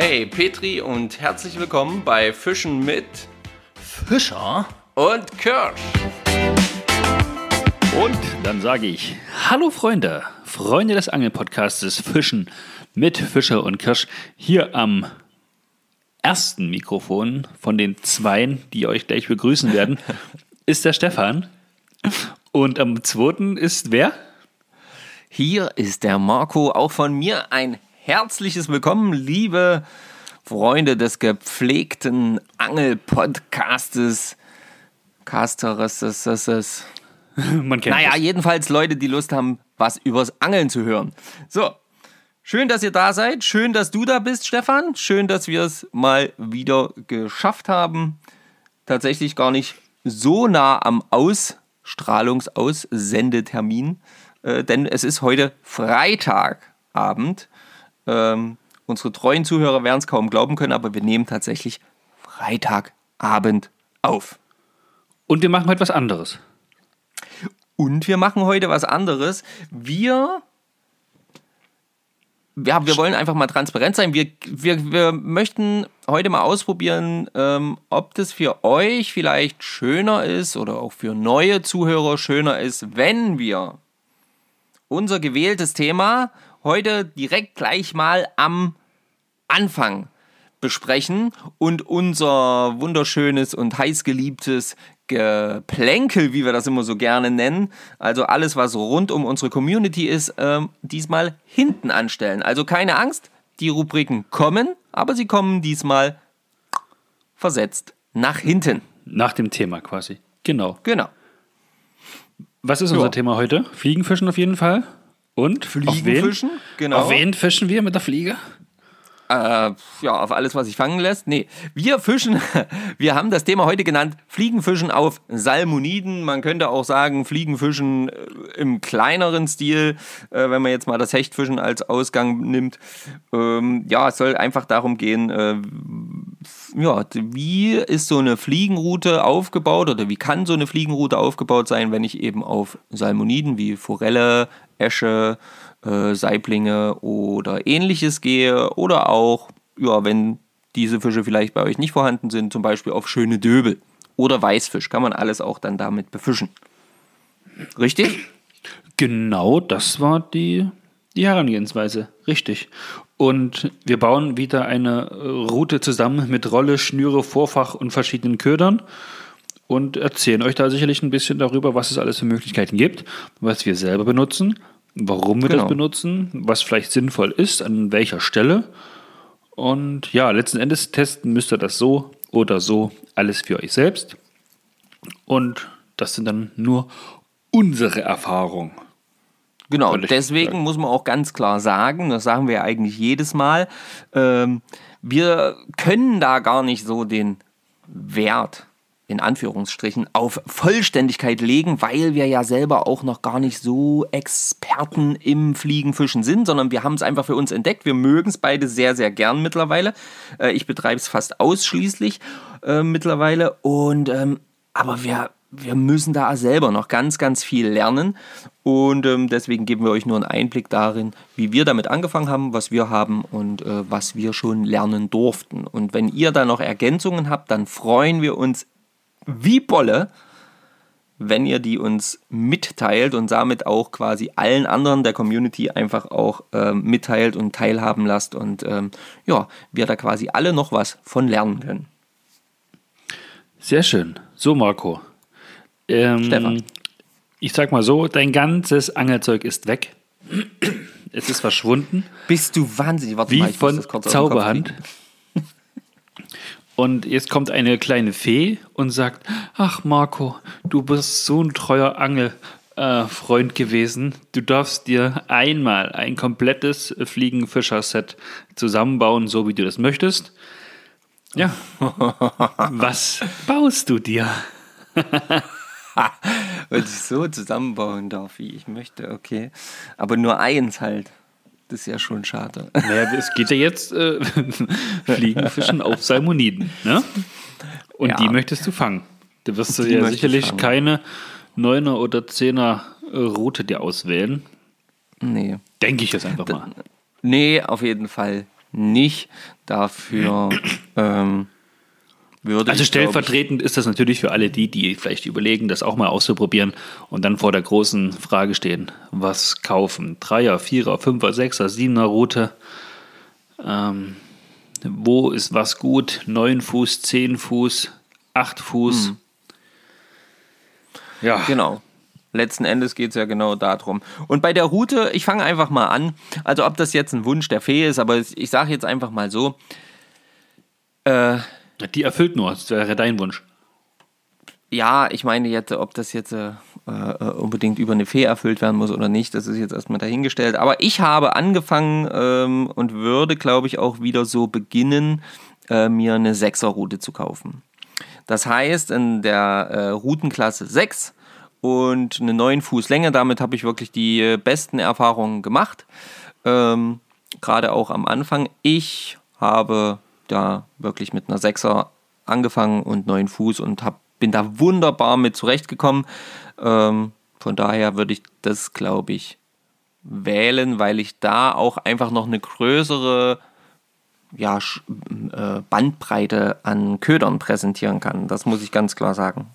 Hey Petri und herzlich willkommen bei Fischen mit Fischer und Kirsch. Und dann sage ich, hallo Freunde, Freunde des Angelpodcastes Fischen mit Fischer und Kirsch hier am ersten Mikrofon von den zweien, die euch gleich begrüßen werden, ist der Stefan. Und am zweiten ist wer? Hier ist der Marco. Auch von mir ein herzliches Willkommen, liebe Freunde des gepflegten Angelpodcastes. Casteres. Man kennt Naja, es. jedenfalls Leute, die Lust haben, was übers Angeln zu hören. So, schön, dass ihr da seid. Schön, dass du da bist, Stefan. Schön, dass wir es mal wieder geschafft haben. Tatsächlich gar nicht so nah am Ausstrahlungsaussendetermin, äh, denn es ist heute Freitagabend. Ähm, unsere treuen Zuhörer werden es kaum glauben können, aber wir nehmen tatsächlich Freitagabend auf. Und wir machen heute was anderes. Und wir machen heute was anderes. Wir, ja, wir wollen einfach mal transparent sein. Wir, wir, wir möchten heute mal ausprobieren, ähm, ob das für euch vielleicht schöner ist oder auch für neue Zuhörer schöner ist, wenn wir unser gewähltes Thema heute direkt gleich mal am Anfang besprechen und unser wunderschönes und heißgeliebtes Geplänkel, wie wir das immer so gerne nennen, also alles, was rund um unsere Community ist, ähm, diesmal hinten anstellen. Also keine Angst, die Rubriken kommen, aber sie kommen diesmal versetzt nach hinten. Nach dem Thema quasi. Genau. Genau. Was ist unser Thema heute? Fliegenfischen auf jeden Fall. Und? Fliegenfischen, Auf wen? genau. Auf wen fischen wir mit der Fliege? Äh, ja, auf alles, was sich fangen lässt. Nee, wir fischen, wir haben das Thema heute genannt, Fliegenfischen auf Salmoniden. Man könnte auch sagen, Fliegenfischen äh, im kleineren Stil, äh, wenn man jetzt mal das Hechtfischen als Ausgang nimmt. Ähm, ja, es soll einfach darum gehen, äh, ja, wie ist so eine Fliegenroute aufgebaut oder wie kann so eine Fliegenroute aufgebaut sein, wenn ich eben auf Salmoniden wie Forelle, Esche, äh, Saiblinge oder ähnliches gehe oder auch, ja, wenn diese Fische vielleicht bei euch nicht vorhanden sind, zum Beispiel auf schöne Döbel oder Weißfisch, kann man alles auch dann damit befischen. Richtig? Genau, das war die, die Herangehensweise. Richtig. Und wir bauen wieder eine äh, Route zusammen mit Rolle, Schnüre, Vorfach und verschiedenen Ködern und erzählen euch da sicherlich ein bisschen darüber, was es alles für Möglichkeiten gibt, was wir selber benutzen, warum wir Genau. das benutzen, was vielleicht sinnvoll ist, an welcher Stelle. Und ja, letzten Endes testen müsst ihr das so oder so alles für euch selbst. Und das sind dann nur unsere Erfahrungen. Genau, deswegen korrekt. muss man auch ganz klar sagen, das sagen wir ja eigentlich jedes Mal, ähm, wir können da gar nicht so den Wert in Anführungsstrichen auf Vollständigkeit legen, weil wir ja selber auch noch gar nicht so Experten im Fliegenfischen sind, sondern wir haben es einfach für uns entdeckt. Wir mögen es beide sehr, sehr gern mittlerweile. Äh, ich betreibe es fast ausschließlich äh, mittlerweile und ähm, aber wir, wir müssen da selber noch ganz, ganz viel lernen. Und ähm, deswegen geben wir euch nur einen Einblick darin, wie wir damit angefangen haben, was wir haben und äh, was wir schon lernen durften. Und wenn ihr da noch Ergänzungen habt, dann freuen wir uns wie Bolle, wenn ihr die uns mitteilt und damit auch quasi allen anderen der Community einfach auch ähm, mitteilt und teilhaben lasst und ähm, ja, wir da quasi alle noch was von lernen können. Sehr schön. So, Marco. Ähm, Stefan. Ich sag mal so, dein ganzes Angelzeug ist weg. Es ist verschwunden, Bist du wahnsinnig? Warte wie mal, von Zauberhand. Und jetzt kommt eine kleine Fee und sagt: Ach, Marco, du bist so ein treuer Angelfreund gewesen. Du darfst dir einmal ein komplettes Fliegenfischer-Set zusammenbauen, so wie du das möchtest. Ja. Was baust du dir? Weil ich so zusammenbauen darf, wie ich möchte, okay. Aber nur eins halt. Das ist ja schon schade. Naja, es geht ja jetzt äh, Fliegenfischen auf Salmoniden. Ne? Und Ja. die möchtest du fangen. Da wirst du ja sicherlich keine 9er oder 10er äh, Route dir auswählen. Nee. Denke ich jetzt einfach mal. Nee, auf jeden Fall nicht. Dafür ähm, würde Also glaub ich, stellvertretend ist das natürlich für alle die, die vielleicht überlegen, das auch mal auszuprobieren und dann vor der großen Frage stehen, was kaufen? Dreier, Vierer, Fünfer, Sechser, Siebener Route. Ähm, wo ist was gut? Neun Fuß, zehn Fuß, acht Fuß. Ja, Genau. Letzten Endes geht es ja genau darum. Und bei der Route, ich fange einfach mal an. Also ob das jetzt ein Wunsch der Fee ist, aber ich sage jetzt einfach mal so. Äh, die erfüllt nur, das wäre dein Wunsch. ja, ich meine jetzt, ob das jetzt äh, äh, unbedingt über eine Fee erfüllt werden muss oder nicht, das ist jetzt erstmal dahingestellt. Aber ich habe angefangen ähm, und würde, glaube ich, auch wieder so beginnen, äh, mir eine Sechserroute zu kaufen. Das heißt, in der äh, Routenklasse 6 und eine 9 Fuß Länge, damit habe ich wirklich die äh, besten Erfahrungen gemacht. Ähm, Gerade auch am Anfang. Ich habe da wirklich mit einer 6er angefangen und 9 Fuß und hab, bin da wunderbar mit zurechtgekommen. Ähm, von daher würde ich das, glaube ich, wählen, weil ich da auch einfach noch eine größere ja, äh, Bandbreite an Ködern präsentieren kann. Das muss ich ganz klar sagen.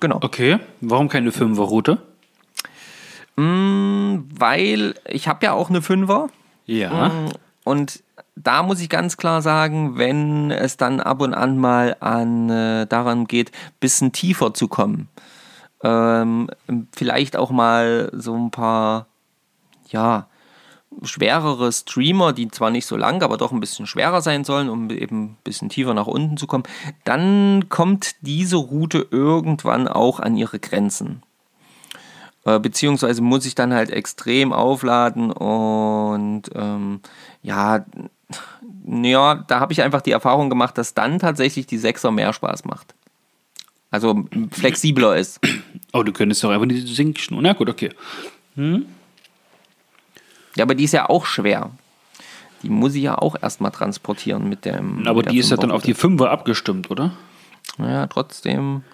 Genau. Okay, warum keine Fünfer-Route? Mm, Weil ich habe ja auch eine Fünfer. Ja. Mm, Und da muss ich ganz klar sagen, wenn es dann ab und an mal an, äh, daran geht, bisschen tiefer zu kommen, ähm, vielleicht auch mal so ein paar, ja, schwerere Streamer, die zwar nicht so lang, aber doch ein bisschen schwerer sein sollen, um eben ein bisschen tiefer nach unten zu kommen, dann kommt diese Route irgendwann auch an ihre Grenzen. Äh, beziehungsweise muss ich dann halt extrem aufladen und ähm, ja, ja, da habe ich einfach die Erfahrung gemacht, dass dann tatsächlich die Sechser mehr Spaß macht. Also flexibler ist. Oh, du könntest doch einfach die Sinkschnur. Na gut, okay. Ja, aber die ist ja auch schwer. Die muss ich ja auch erstmal transportieren mit dem. Aber mit die ist ja dann auf die. Fünfer abgestimmt, oder? Naja, trotzdem.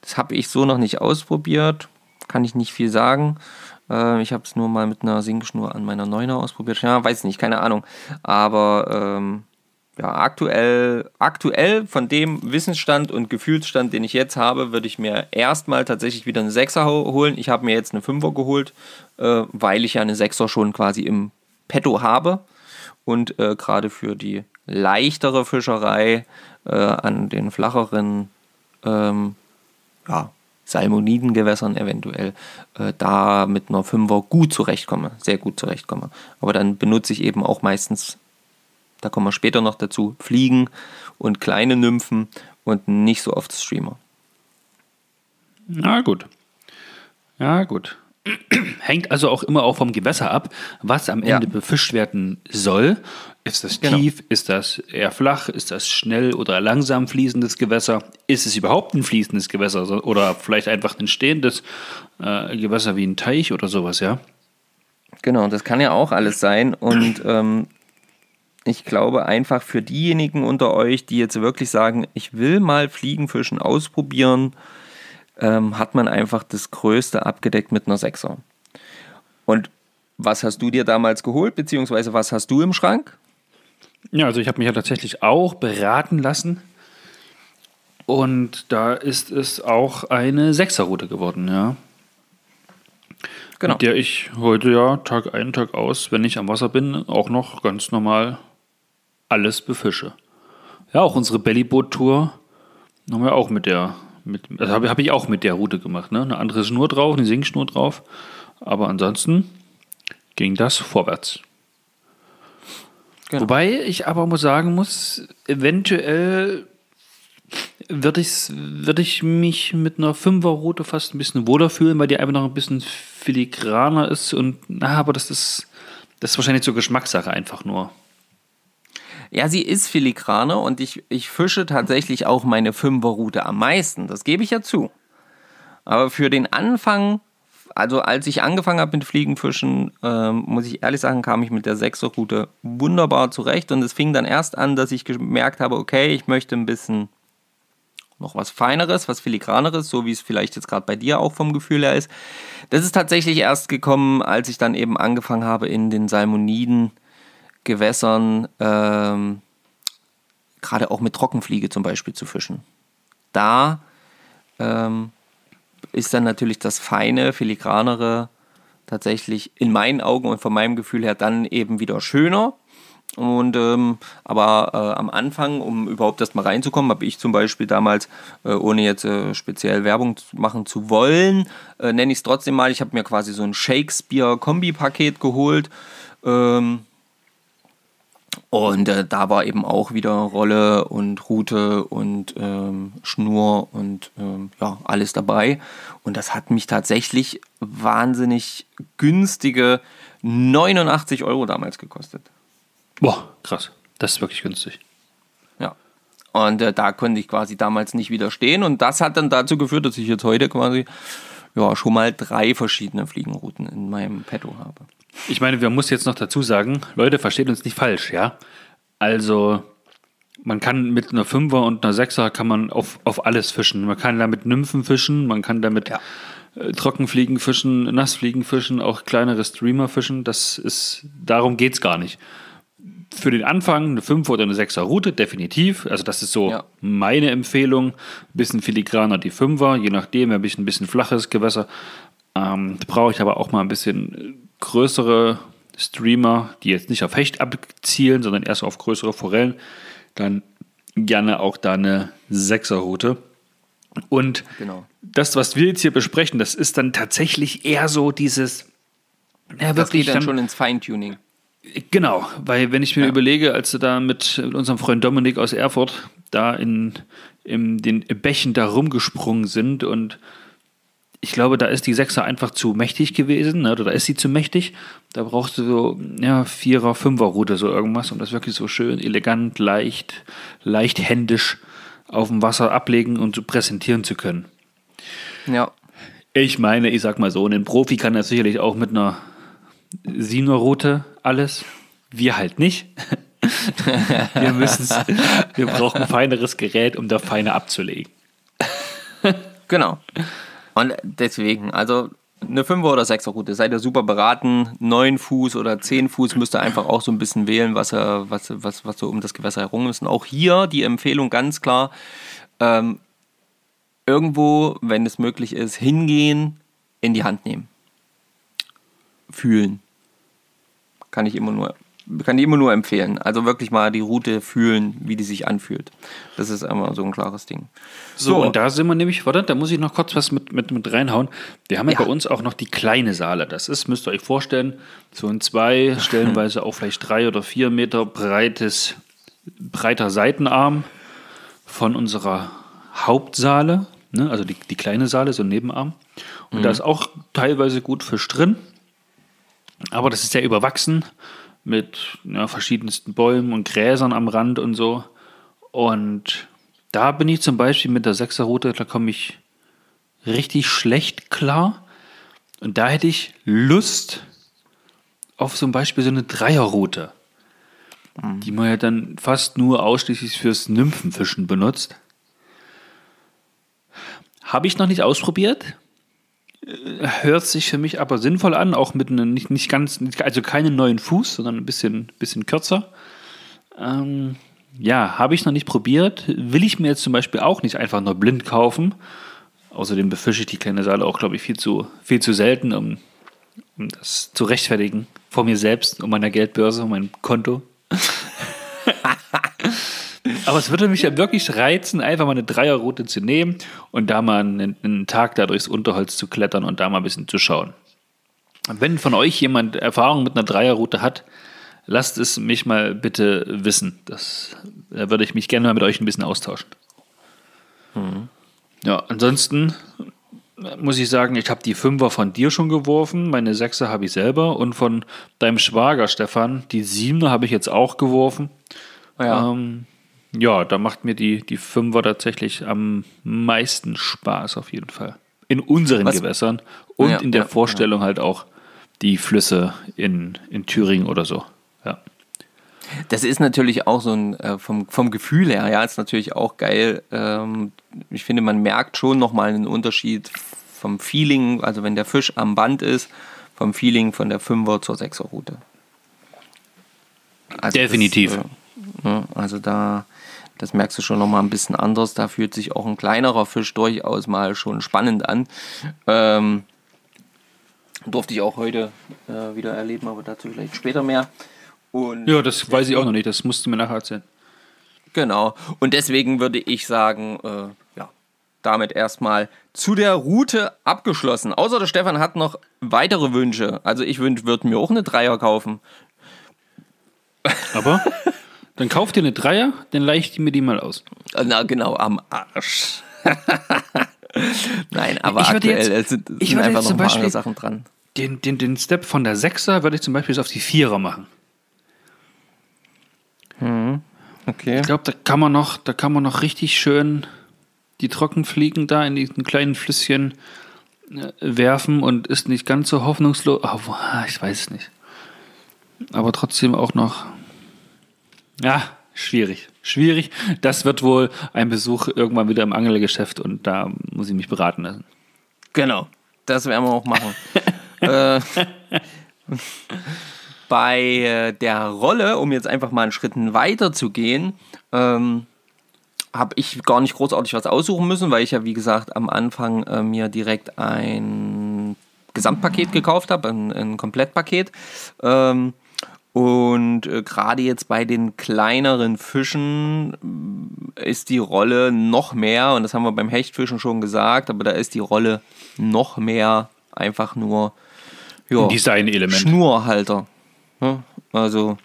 Das habe ich so noch nicht ausprobiert. Kann ich nicht viel sagen. Äh, ich habe es nur mal mit einer Sinkschnur an meiner Neuner ausprobiert. Ja, weiß nicht, keine Ahnung. Aber ähm, ja, aktuell, aktuell von dem Wissensstand und Gefühlsstand, den ich jetzt habe, würde ich mir erstmal tatsächlich wieder eine Sechser ho- holen. Ich habe mir jetzt eine Fünfer geholt, äh, weil ich ja eine Sechser schon quasi im Petto habe. Und äh, gerade für die leichtere Fischerei äh, an den flacheren ähm, ja, Salmonidengewässern eventuell äh, da mit einer Fünfer gut zurechtkomme, sehr gut zurechtkomme. Aber dann benutze ich eben auch meistens, da kommen wir später noch dazu, Fliegen und kleine Nymphen und nicht so oft Streamer. Na gut. Ja, gut. Hängt also auch immer auch vom Gewässer ab, was am Ja. Ende befischt werden soll. Ist das Genau. tief? Ist das eher flach? Ist das schnell oder langsam fließendes Gewässer? Ist es überhaupt ein fließendes Gewässer oder vielleicht einfach ein stehendes äh, Gewässer wie ein Teich oder sowas, ja? Genau, das kann ja auch alles sein. Und ähm, ich glaube einfach für diejenigen unter euch, die jetzt wirklich sagen, ich will mal Fliegenfischen ausprobieren, ähm, hat man einfach das Größte abgedeckt mit einer Sechser. Und was hast du dir damals geholt, beziehungsweise was hast du im Schrank? Ja, also ich habe mich ja tatsächlich auch beraten lassen. Und da ist es auch eine Sechserroute geworden, ja. Genau. Mit der ich heute ja Tag ein, Tag aus, wenn ich am Wasser bin, auch noch ganz normal alles befische. Ja, auch unsere Bellyboot-Tour haben wir auch mit der, mit, also habe hab ich auch mit der Route gemacht. Ne? Eine andere Schnur drauf, eine Sinkschnur drauf. Aber ansonsten ging das vorwärts. Genau. Wobei ich aber muss sagen muss, eventuell würde ich, würd ich mich mit einer Fünferroute fast ein bisschen wohler fühlen, weil die einfach noch ein bisschen filigraner ist und na, aber das ist, das ist wahrscheinlich zur Geschmackssache einfach nur. Ja, sie ist filigraner und ich, ich fische tatsächlich auch meine Fünferroute am meisten. Das gebe ich ja zu. Aber für den Anfang, also als ich angefangen habe mit Fliegenfischen, ähm, muss ich ehrlich sagen, kam ich mit der Sechserroute wunderbar zurecht. Und es fing dann erst an, dass ich gemerkt habe, okay, ich möchte ein bisschen noch was Feineres, was Filigraneres, so wie es vielleicht jetzt gerade bei dir auch vom Gefühl her ist. Das ist tatsächlich erst gekommen, als ich dann eben angefangen habe, in den Salmoniden Gewässern, ähm, gerade auch mit Trockenfliege zum Beispiel zu fischen. Da ähm, ist dann natürlich das feine, filigranere tatsächlich in meinen Augen und von meinem Gefühl her dann eben wieder schöner. Und ähm, aber äh, am Anfang, um überhaupt erst mal reinzukommen, habe ich zum Beispiel damals, äh, ohne jetzt äh, speziell Werbung machen zu wollen, äh, nenne ich es trotzdem mal, ich habe mir quasi so ein Shakespeare-Kombi-Paket geholt. Ähm, und äh, da war eben auch wieder Rolle und Route und ähm, Schnur und ähm, ja, alles dabei. Und das hat mich tatsächlich wahnsinnig günstige 89 Euro damals gekostet. Boah, krass. Das ist wirklich günstig. Ja. Und äh, da konnte ich quasi damals nicht widerstehen. Und das hat dann dazu geführt, dass ich jetzt heute quasi ja, schon mal drei verschiedene Fliegenrouten in meinem Petto habe. Ich meine, wir muss jetzt noch dazu sagen, Leute, versteht uns nicht falsch, ja? Also, man kann mit einer Fünfer und einer Sechser kann man auf, auf alles fischen. Man kann damit Nymphen fischen, man kann damit ja. äh, Trockenfliegen fischen, Nassfliegen fischen, auch kleinere Streamer fischen. Das ist, darum geht es gar nicht. Für den Anfang eine Fünfer oder eine Sechser Route, definitiv. Also, das ist so ja. meine Empfehlung. Ein bisschen filigraner die Fünfer, je nachdem, ein bisschen, ein bisschen flaches Gewässer. Ähm, brauche ich aber auch mal ein bisschen größere Streamer, die jetzt nicht auf Hecht abzielen, sondern erst auf größere Forellen, dann gerne auch da eine Sechserroute. Und genau. das, was wir jetzt hier besprechen, das ist dann tatsächlich eher so dieses. Ja, das geht dann, dann schon ins Feintuning. Genau, weil wenn ich mir ja. überlege, als wir da mit, mit unserem Freund Dominik aus Erfurt da in, in den Bächen da rumgesprungen sind und ich glaube, da ist die Sechser einfach zu mächtig gewesen, ne? oder da ist sie zu mächtig. Da brauchst du so, ja, Vierer, Fünfer Route, so irgendwas, um das wirklich so schön, elegant, leicht, leicht händisch auf dem Wasser ablegen und so präsentieren zu können. Ja. Ich meine, ich sag mal so, ein Profi kann das sicherlich auch mit einer Siener-Route alles. Wir halt nicht. wir wir brauchen ein feineres Gerät, um da feiner abzulegen. genau. Und deswegen, also eine 5er oder 6er Route, seid ihr super beraten. 9 Fuß oder 10 Fuß müsst ihr einfach auch so ein bisschen wählen, was, was, was, was so um das Gewässer herum ist. Und auch hier die Empfehlung ganz klar, ähm, irgendwo, wenn es möglich ist, hingehen, in die Hand nehmen. Fühlen. Kann ich immer nur kann die immer nur empfehlen. Also wirklich mal die Route fühlen, wie die sich anfühlt. Das ist immer so ein klares Ding. So, so. und da sind wir nämlich, warte, da muss ich noch kurz was mit, mit, mit reinhauen. Wir haben ja, ja bei uns auch noch die kleine Saale. Das ist, müsst ihr euch vorstellen, so ein zwei, stellenweise auch vielleicht drei oder vier Meter breites, breiter Seitenarm von unserer Hauptsaale, ne? also die, die kleine Saale, so ein Nebenarm. Und mhm. da ist auch teilweise gut Fisch drin. Aber das ist sehr überwachsen mit ja, verschiedensten Bäumen und Gräsern am Rand und so. Und da bin ich zum Beispiel mit der Sechserroute, da komme ich richtig schlecht klar. Und da hätte ich Lust auf zum Beispiel so eine Dreierroute, mhm. die man ja dann fast nur ausschließlich fürs Nymphenfischen benutzt. Habe ich noch nicht ausprobiert hört sich für mich aber sinnvoll an, auch mit einem nicht, nicht ganz, also keinen neuen Fuß, sondern ein bisschen, bisschen kürzer. Ähm, ja, habe ich noch nicht probiert. Will ich mir jetzt zum Beispiel auch nicht einfach nur blind kaufen. Außerdem befische ich die kleine Saale auch, glaube ich, viel zu, viel zu selten, um, um das zu rechtfertigen vor mir selbst, um meiner Geldbörse, um mein Konto. Aber es würde mich ja wirklich reizen, einfach mal eine Dreierroute zu nehmen und da mal einen, einen Tag da durchs Unterholz zu klettern und da mal ein bisschen zu schauen. Wenn von euch jemand Erfahrung mit einer Dreierroute hat, lasst es mich mal bitte wissen. Das, da würde ich mich gerne mal mit euch ein bisschen austauschen. Mhm. Ja, ansonsten muss ich sagen, ich habe die Fünfer von dir schon geworfen, meine Sechser habe ich selber und von deinem Schwager Stefan, die Siebener habe ich jetzt auch geworfen. Ja. Ähm, ja, da macht mir die, die Fünfer tatsächlich am meisten Spaß auf jeden Fall. In unseren Was? Gewässern und ja, in der ja, Vorstellung ja. halt auch die Flüsse in, in Thüringen oder so. Ja. Das ist natürlich auch so ein, äh, vom, vom Gefühl her, ja, ist natürlich auch geil. Ähm, ich finde, man merkt schon nochmal einen Unterschied vom Feeling, also wenn der Fisch am Band ist, vom Feeling von der Fünfer zur Sechser Route. Also Definitiv. Das, äh, ne, also da, das merkst du schon nochmal ein bisschen anders. Da fühlt sich auch ein kleinerer Fisch durchaus mal schon spannend an. Ähm, durfte ich auch heute äh, wieder erleben, aber dazu vielleicht später mehr. Und Ja, das weiß ich auch noch nicht. Das musst du mir nachher erzählen. Genau. Und deswegen würde ich sagen, äh, ja, damit erstmal zu der Route abgeschlossen. Außer der Stefan hat noch weitere Wünsche. Also ich würde mir auch eine Dreier kaufen. Aber dann kauf dir eine Dreier, dann leih ich die mir die mal aus. Na genau, am Arsch. Nein, aber Ich aktuell jetzt- sind, ich sind würde einfach jetzt noch paar andere Sachen dran. Den, den, den Step von der Sechser würde ich zum Beispiel auf die Vierer machen. Okay. Ich glaube, da kann man noch, da kann man noch richtig schön die Trockenfliegen da in diesen kleinen Flüsschen äh, werfen und ist nicht ganz so hoffnungslos. Oh, boah, ich weiß es nicht. Aber trotzdem auch noch. Ja, schwierig. Schwierig. Das wird wohl ein Besuch irgendwann wieder im Angelgeschäft und da muss ich mich beraten lassen. Genau, das werden wir auch machen. äh, bei äh, der Rolle, um jetzt einfach mal einen Schritt weiter zu gehen, ähm, habe ich gar nicht großartig was aussuchen müssen, weil ich ja, wie gesagt, am Anfang äh, mir direkt ein Gesamtpaket gekauft habe, ein, ein Komplettpaket. Ähm, und äh, gerade jetzt bei den kleineren Fischen äh, ist die Rolle noch mehr, und das haben wir beim Hechtfischen schon gesagt, aber da ist die Rolle noch mehr einfach nur ja, Design-Element. Schnurhalter. Ne? Also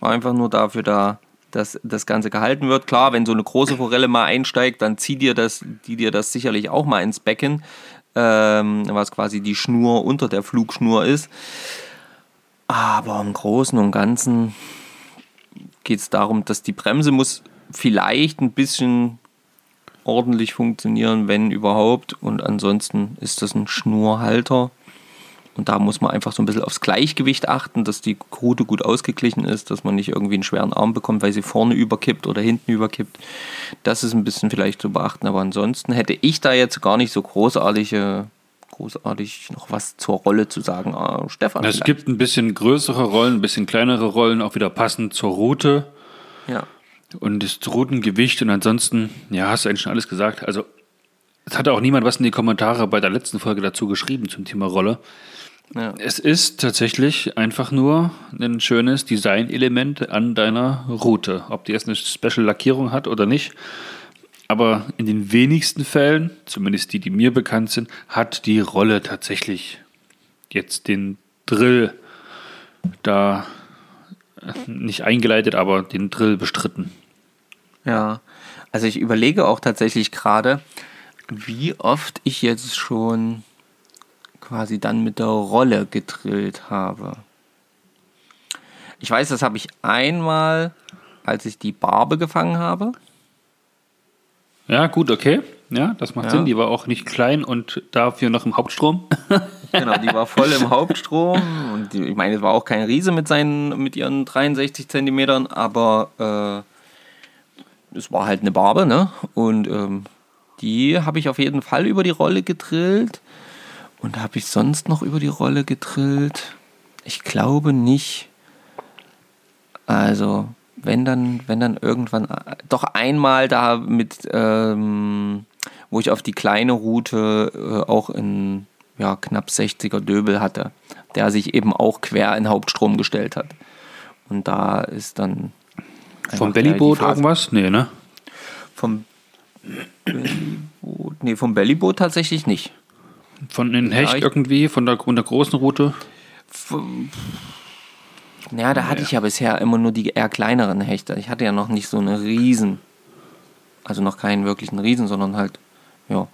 einfach nur dafür da, dass das Ganze gehalten wird. Klar, wenn so eine große Forelle mal einsteigt, dann zieht dir das, die dir das sicherlich auch mal ins Becken, ähm, was quasi die Schnur unter der Flugschnur ist. Aber im Großen und Ganzen geht es darum, dass die Bremse muss vielleicht ein bisschen ordentlich funktionieren, wenn überhaupt. Und ansonsten ist das ein Schnurhalter. Und da muss man einfach so ein bisschen aufs Gleichgewicht achten, dass die Rute gut ausgeglichen ist, dass man nicht irgendwie einen schweren Arm bekommt, weil sie vorne überkippt oder hinten überkippt. Das ist ein bisschen vielleicht zu beachten. Aber ansonsten hätte ich da jetzt gar nicht so großartige, großartig noch was zur Rolle zu sagen. Ah, Stefan. Es vielleicht. gibt ein bisschen größere Rollen, ein bisschen kleinere Rollen, auch wieder passend zur Route. Ja. Und das Routengewicht und ansonsten, ja, hast du eigentlich schon alles gesagt. Also, es hatte auch niemand was in die Kommentare bei der letzten Folge dazu geschrieben zum Thema Rolle. Ja. Es ist tatsächlich einfach nur ein schönes Designelement an deiner Route. Ob die jetzt eine Special-Lackierung hat oder nicht. Aber in den wenigsten Fällen, zumindest die, die mir bekannt sind, hat die Rolle tatsächlich jetzt den Drill da äh, nicht eingeleitet, aber den Drill bestritten. Ja, also ich überlege auch tatsächlich gerade, wie oft ich jetzt schon quasi dann mit der Rolle gedrillt habe. Ich weiß, das habe ich einmal, als ich die Barbe gefangen habe. Ja, gut, okay. Ja, das macht Ja. Sinn. Die war auch nicht klein und dafür noch im Hauptstrom. Genau, die war voll im Hauptstrom. Und die, ich meine, es war auch kein Riese mit, seinen, mit ihren 63 Zentimetern, aber äh, es war halt eine Barbe, ne? Und ähm, die habe ich auf jeden Fall über die Rolle gedrillt. Und habe ich sonst noch über die Rolle gedrillt? Ich glaube nicht. Also, wenn dann, wenn dann irgendwann, doch einmal da mit, ähm, wo ich auf die kleine Route äh, auch in ja, knapp 60er Döbel hatte, der sich eben auch quer in Hauptstrom gestellt hat. Und da ist dann. Vom Bellyboot irgendwas? Nee, ne? Vom Bellyboot, nee, vom Bellyboot tatsächlich nicht. Von den Hecht ich- irgendwie, von der, von der großen Route. Ja, da hatte ich ja bisher immer nur die eher kleineren Hechte. Ich hatte ja noch nicht so eine Riesen. Also noch keinen wirklichen Riesen, sondern halt, ja,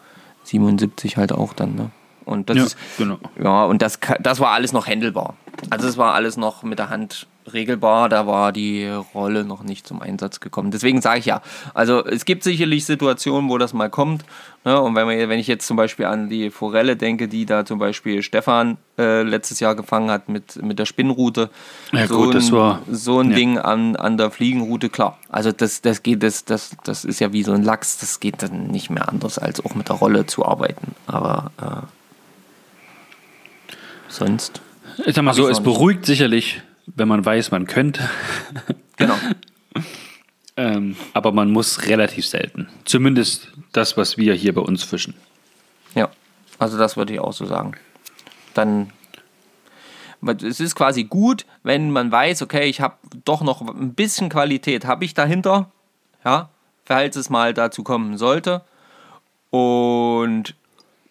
77 halt auch dann, ne? Und das Ja, ist, genau. ja, und das, das war alles noch händelbar. Also es war alles noch mit der Hand regelbar, da war die Rolle noch nicht zum Einsatz gekommen. Deswegen sage ich ja, also es gibt sicherlich Situationen, wo das mal kommt. Ne? Und wenn, wir, wenn ich jetzt zum Beispiel an die Forelle denke, die da zum Beispiel Stefan äh, letztes Jahr gefangen hat mit, mit der Spinnrute. Ja, so gut, ein, das war- So ein ja. Ding an, an der Fliegenroute, klar. Also das, das geht, das, das, das ist ja wie so ein Lachs, das geht dann nicht mehr anders, als auch mit der Rolle zu arbeiten. Aber äh, sonst. Ich sag mal so, es beruhigt sicherlich, wenn man weiß, man könnte. Genau. Ähm, aber man muss relativ selten. Zumindest das, was wir hier bei uns fischen. Ja, also das würde ich auch so sagen. Dann, es ist quasi gut, wenn man weiß, okay, ich habe doch noch ein bisschen Qualität, habe ich dahinter, ja, falls es mal dazu kommen sollte. Und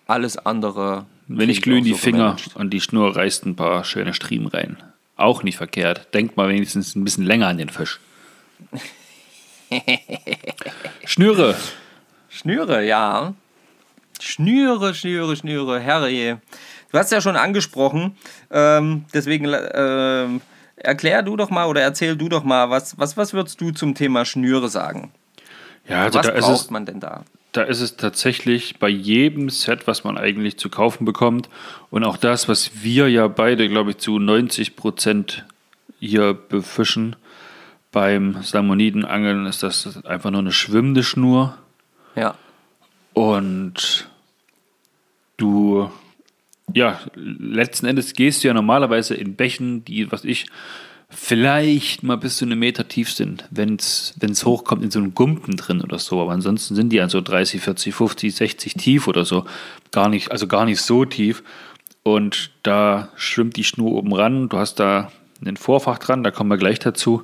alles andere. Wenn ich glühen die so Finger und die Schnur reißt ein paar schöne Striemen rein. Auch nicht verkehrt. Denkt mal wenigstens ein bisschen länger an den Fisch. Schnüre. Schnüre, ja. Schnüre, Schnüre, Schnüre, herrje. Du hast ja schon angesprochen, ähm, deswegen ähm, erklär du doch mal oder erzähl du doch mal, was, was, was würdest du zum Thema Schnüre sagen? Ja, also Was ist, braucht es, man denn da? Da ist es tatsächlich bei jedem Set, was man eigentlich zu kaufen bekommt und auch das, was wir ja beide, glaube ich, zu 90 Prozent hier befischen, beim Salmonidenangeln ist das einfach nur eine schwimmende Schnur. Ja, Und du, ja, letzten Endes gehst du ja normalerweise in Bächen, die, was ich, vielleicht mal bis zu einem Meter tief sind, wenn es hochkommt in so einen Gumpen drin oder so. Aber ansonsten sind die also 30, 40, 50, 60 tief oder so. Gar nicht, also gar nicht so tief. Und da schwimmt die Schnur oben ran. Du hast da einen Vorfach dran, da kommen wir gleich dazu.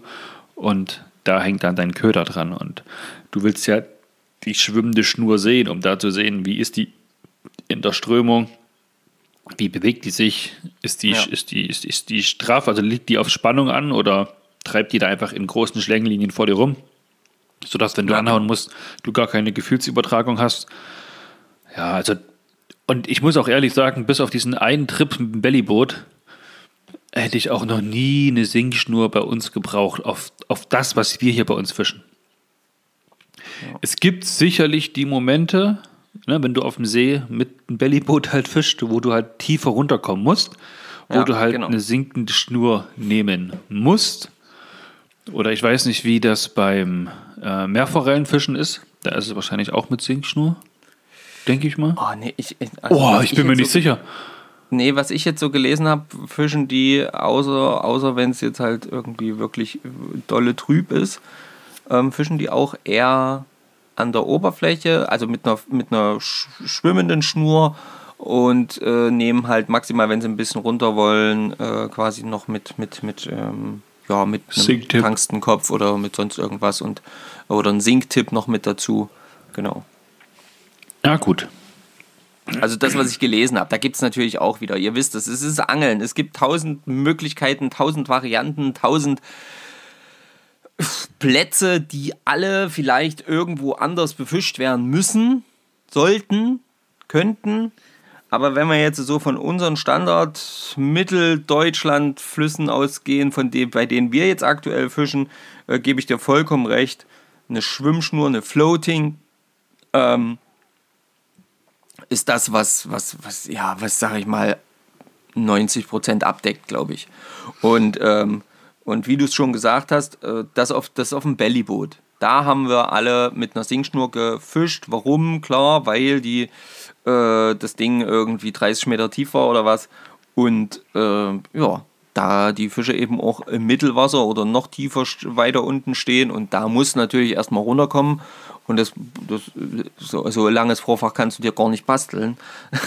Und da hängt dann dein Köder dran. Und du willst ja die schwimmende Schnur sehen, um da zu sehen, wie ist die in der Strömung, wie bewegt die sich, ist die, Ja. ist die, ist, ist die straff, also liegt die auf Spannung an oder treibt die da einfach in großen Schlängenlinien vor dir rum, sodass, wenn du Ja. anhauen musst, du gar keine Gefühlsübertragung hast. Ja, also, und ich muss auch ehrlich sagen, bis auf diesen einen Trip mit dem Bellyboot, hätte ich auch noch nie eine Sinkschnur bei uns gebraucht, auf, auf das, was wir hier bei uns fischen. Es gibt sicherlich die Momente, ne, wenn du auf dem See mit einem Bellyboot halt fischst, wo du halt tiefer runterkommen musst, wo Ja, du halt genau. eine sinkende Schnur nehmen musst. Oder ich weiß nicht, wie das beim äh, Meerforellenfischen ist. Da ist es wahrscheinlich auch mit Sinkschnur, denke ich mal. Oh, nee, ich, ich- also Oh, was ich bin mir nicht so, sicher. Nee, was ich jetzt so gelesen habe, fischen die, außer, außer wenn es jetzt halt irgendwie wirklich äh, dolle trüb ist, ähm, fischen die auch eher an der Oberfläche, also mit einer, mit einer sch schwimmenden Schnur und äh, nehmen halt maximal, wenn sie ein bisschen runter wollen, äh, quasi noch mit, mit, mit, ähm, ja, mit einem. Tangstenkopf oder mit sonst irgendwas und oder ein Sinktipp noch mit dazu. Genau. Ja, gut. Also das, was ich gelesen habe, da gibt es natürlich auch wieder, ihr wisst es, es ist Angeln. Es gibt tausend Möglichkeiten, tausend Varianten, tausend Plätze, die alle vielleicht irgendwo anders befischt werden müssen, sollten, könnten. Aber wenn wir jetzt so von unseren Standard Mitteldeutschland Flüssen ausgehen, von dem, bei denen wir jetzt aktuell fischen, äh, gebe ich dir vollkommen recht. Eine Schwimmschnur, eine Floating, ähm, ist das, was, was, was, ja, was sag ich mal, 90% abdeckt, glaube ich. Und, ähm, und wie du es schon gesagt hast, äh, das, auf, das auf dem Bellyboot. Da haben wir alle mit einer Sinkschnur gefischt. Warum? Klar, weil die, äh, das Ding irgendwie 30 Meter tief war oder was. Und äh, ja, da die Fische eben auch im Mittelwasser oder noch tiefer weiter unten stehen und da muss natürlich erstmal runterkommen und das, das so, so langes Vorfach kannst du dir gar nicht basteln,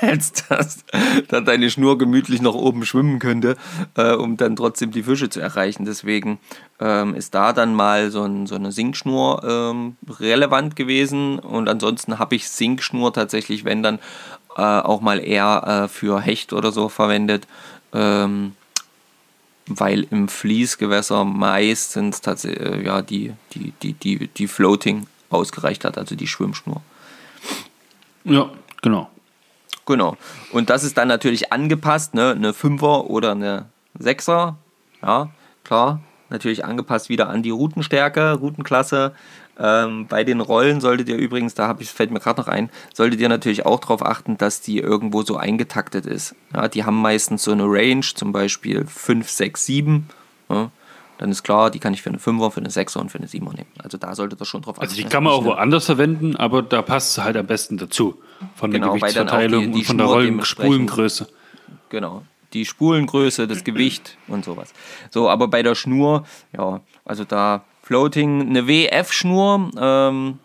als dass dann deine Schnur gemütlich nach oben schwimmen könnte, äh, um dann trotzdem die Fische zu erreichen. Deswegen ähm, ist da dann mal so, ein, so eine Sinkschnur ähm, relevant gewesen und ansonsten habe ich Sinkschnur tatsächlich, wenn dann äh, auch mal eher äh, für Hecht oder so verwendet, ähm, weil im Fließgewässer meistens tatsächlich äh, ja, die, die, die, die, die Floating ausgereicht hat, also die Schwimmschnur. Ja, genau. Genau. Und das ist dann natürlich angepasst, ne? Eine Fünfer oder eine Sechser. Ja, klar. Natürlich angepasst wieder an die Routenstärke, Routenklasse. Ähm, bei den Rollen solltet ihr übrigens, da ich, fällt mir gerade noch ein, solltet ihr natürlich auch darauf achten, dass die irgendwo so eingetaktet ist. Ja, die haben meistens so eine Range, zum Beispiel 5, 6, 7. Ja, dann ist klar, die kann ich für eine 5er, für eine 6er und für eine 7er nehmen. Also da solltet ihr schon drauf achten. Also die kann man auch woanders verwenden, aber da passt es halt am besten dazu. Von der Genau, dann auch die- Gewichtsverteilung die und von der Schnur Rollen dementsprechend- Spulengröße. Genau. die Spulengröße, das Gewicht und sowas. So, aber bei der Schnur, ja, also da Floating, eine WF-Schnur, ähm,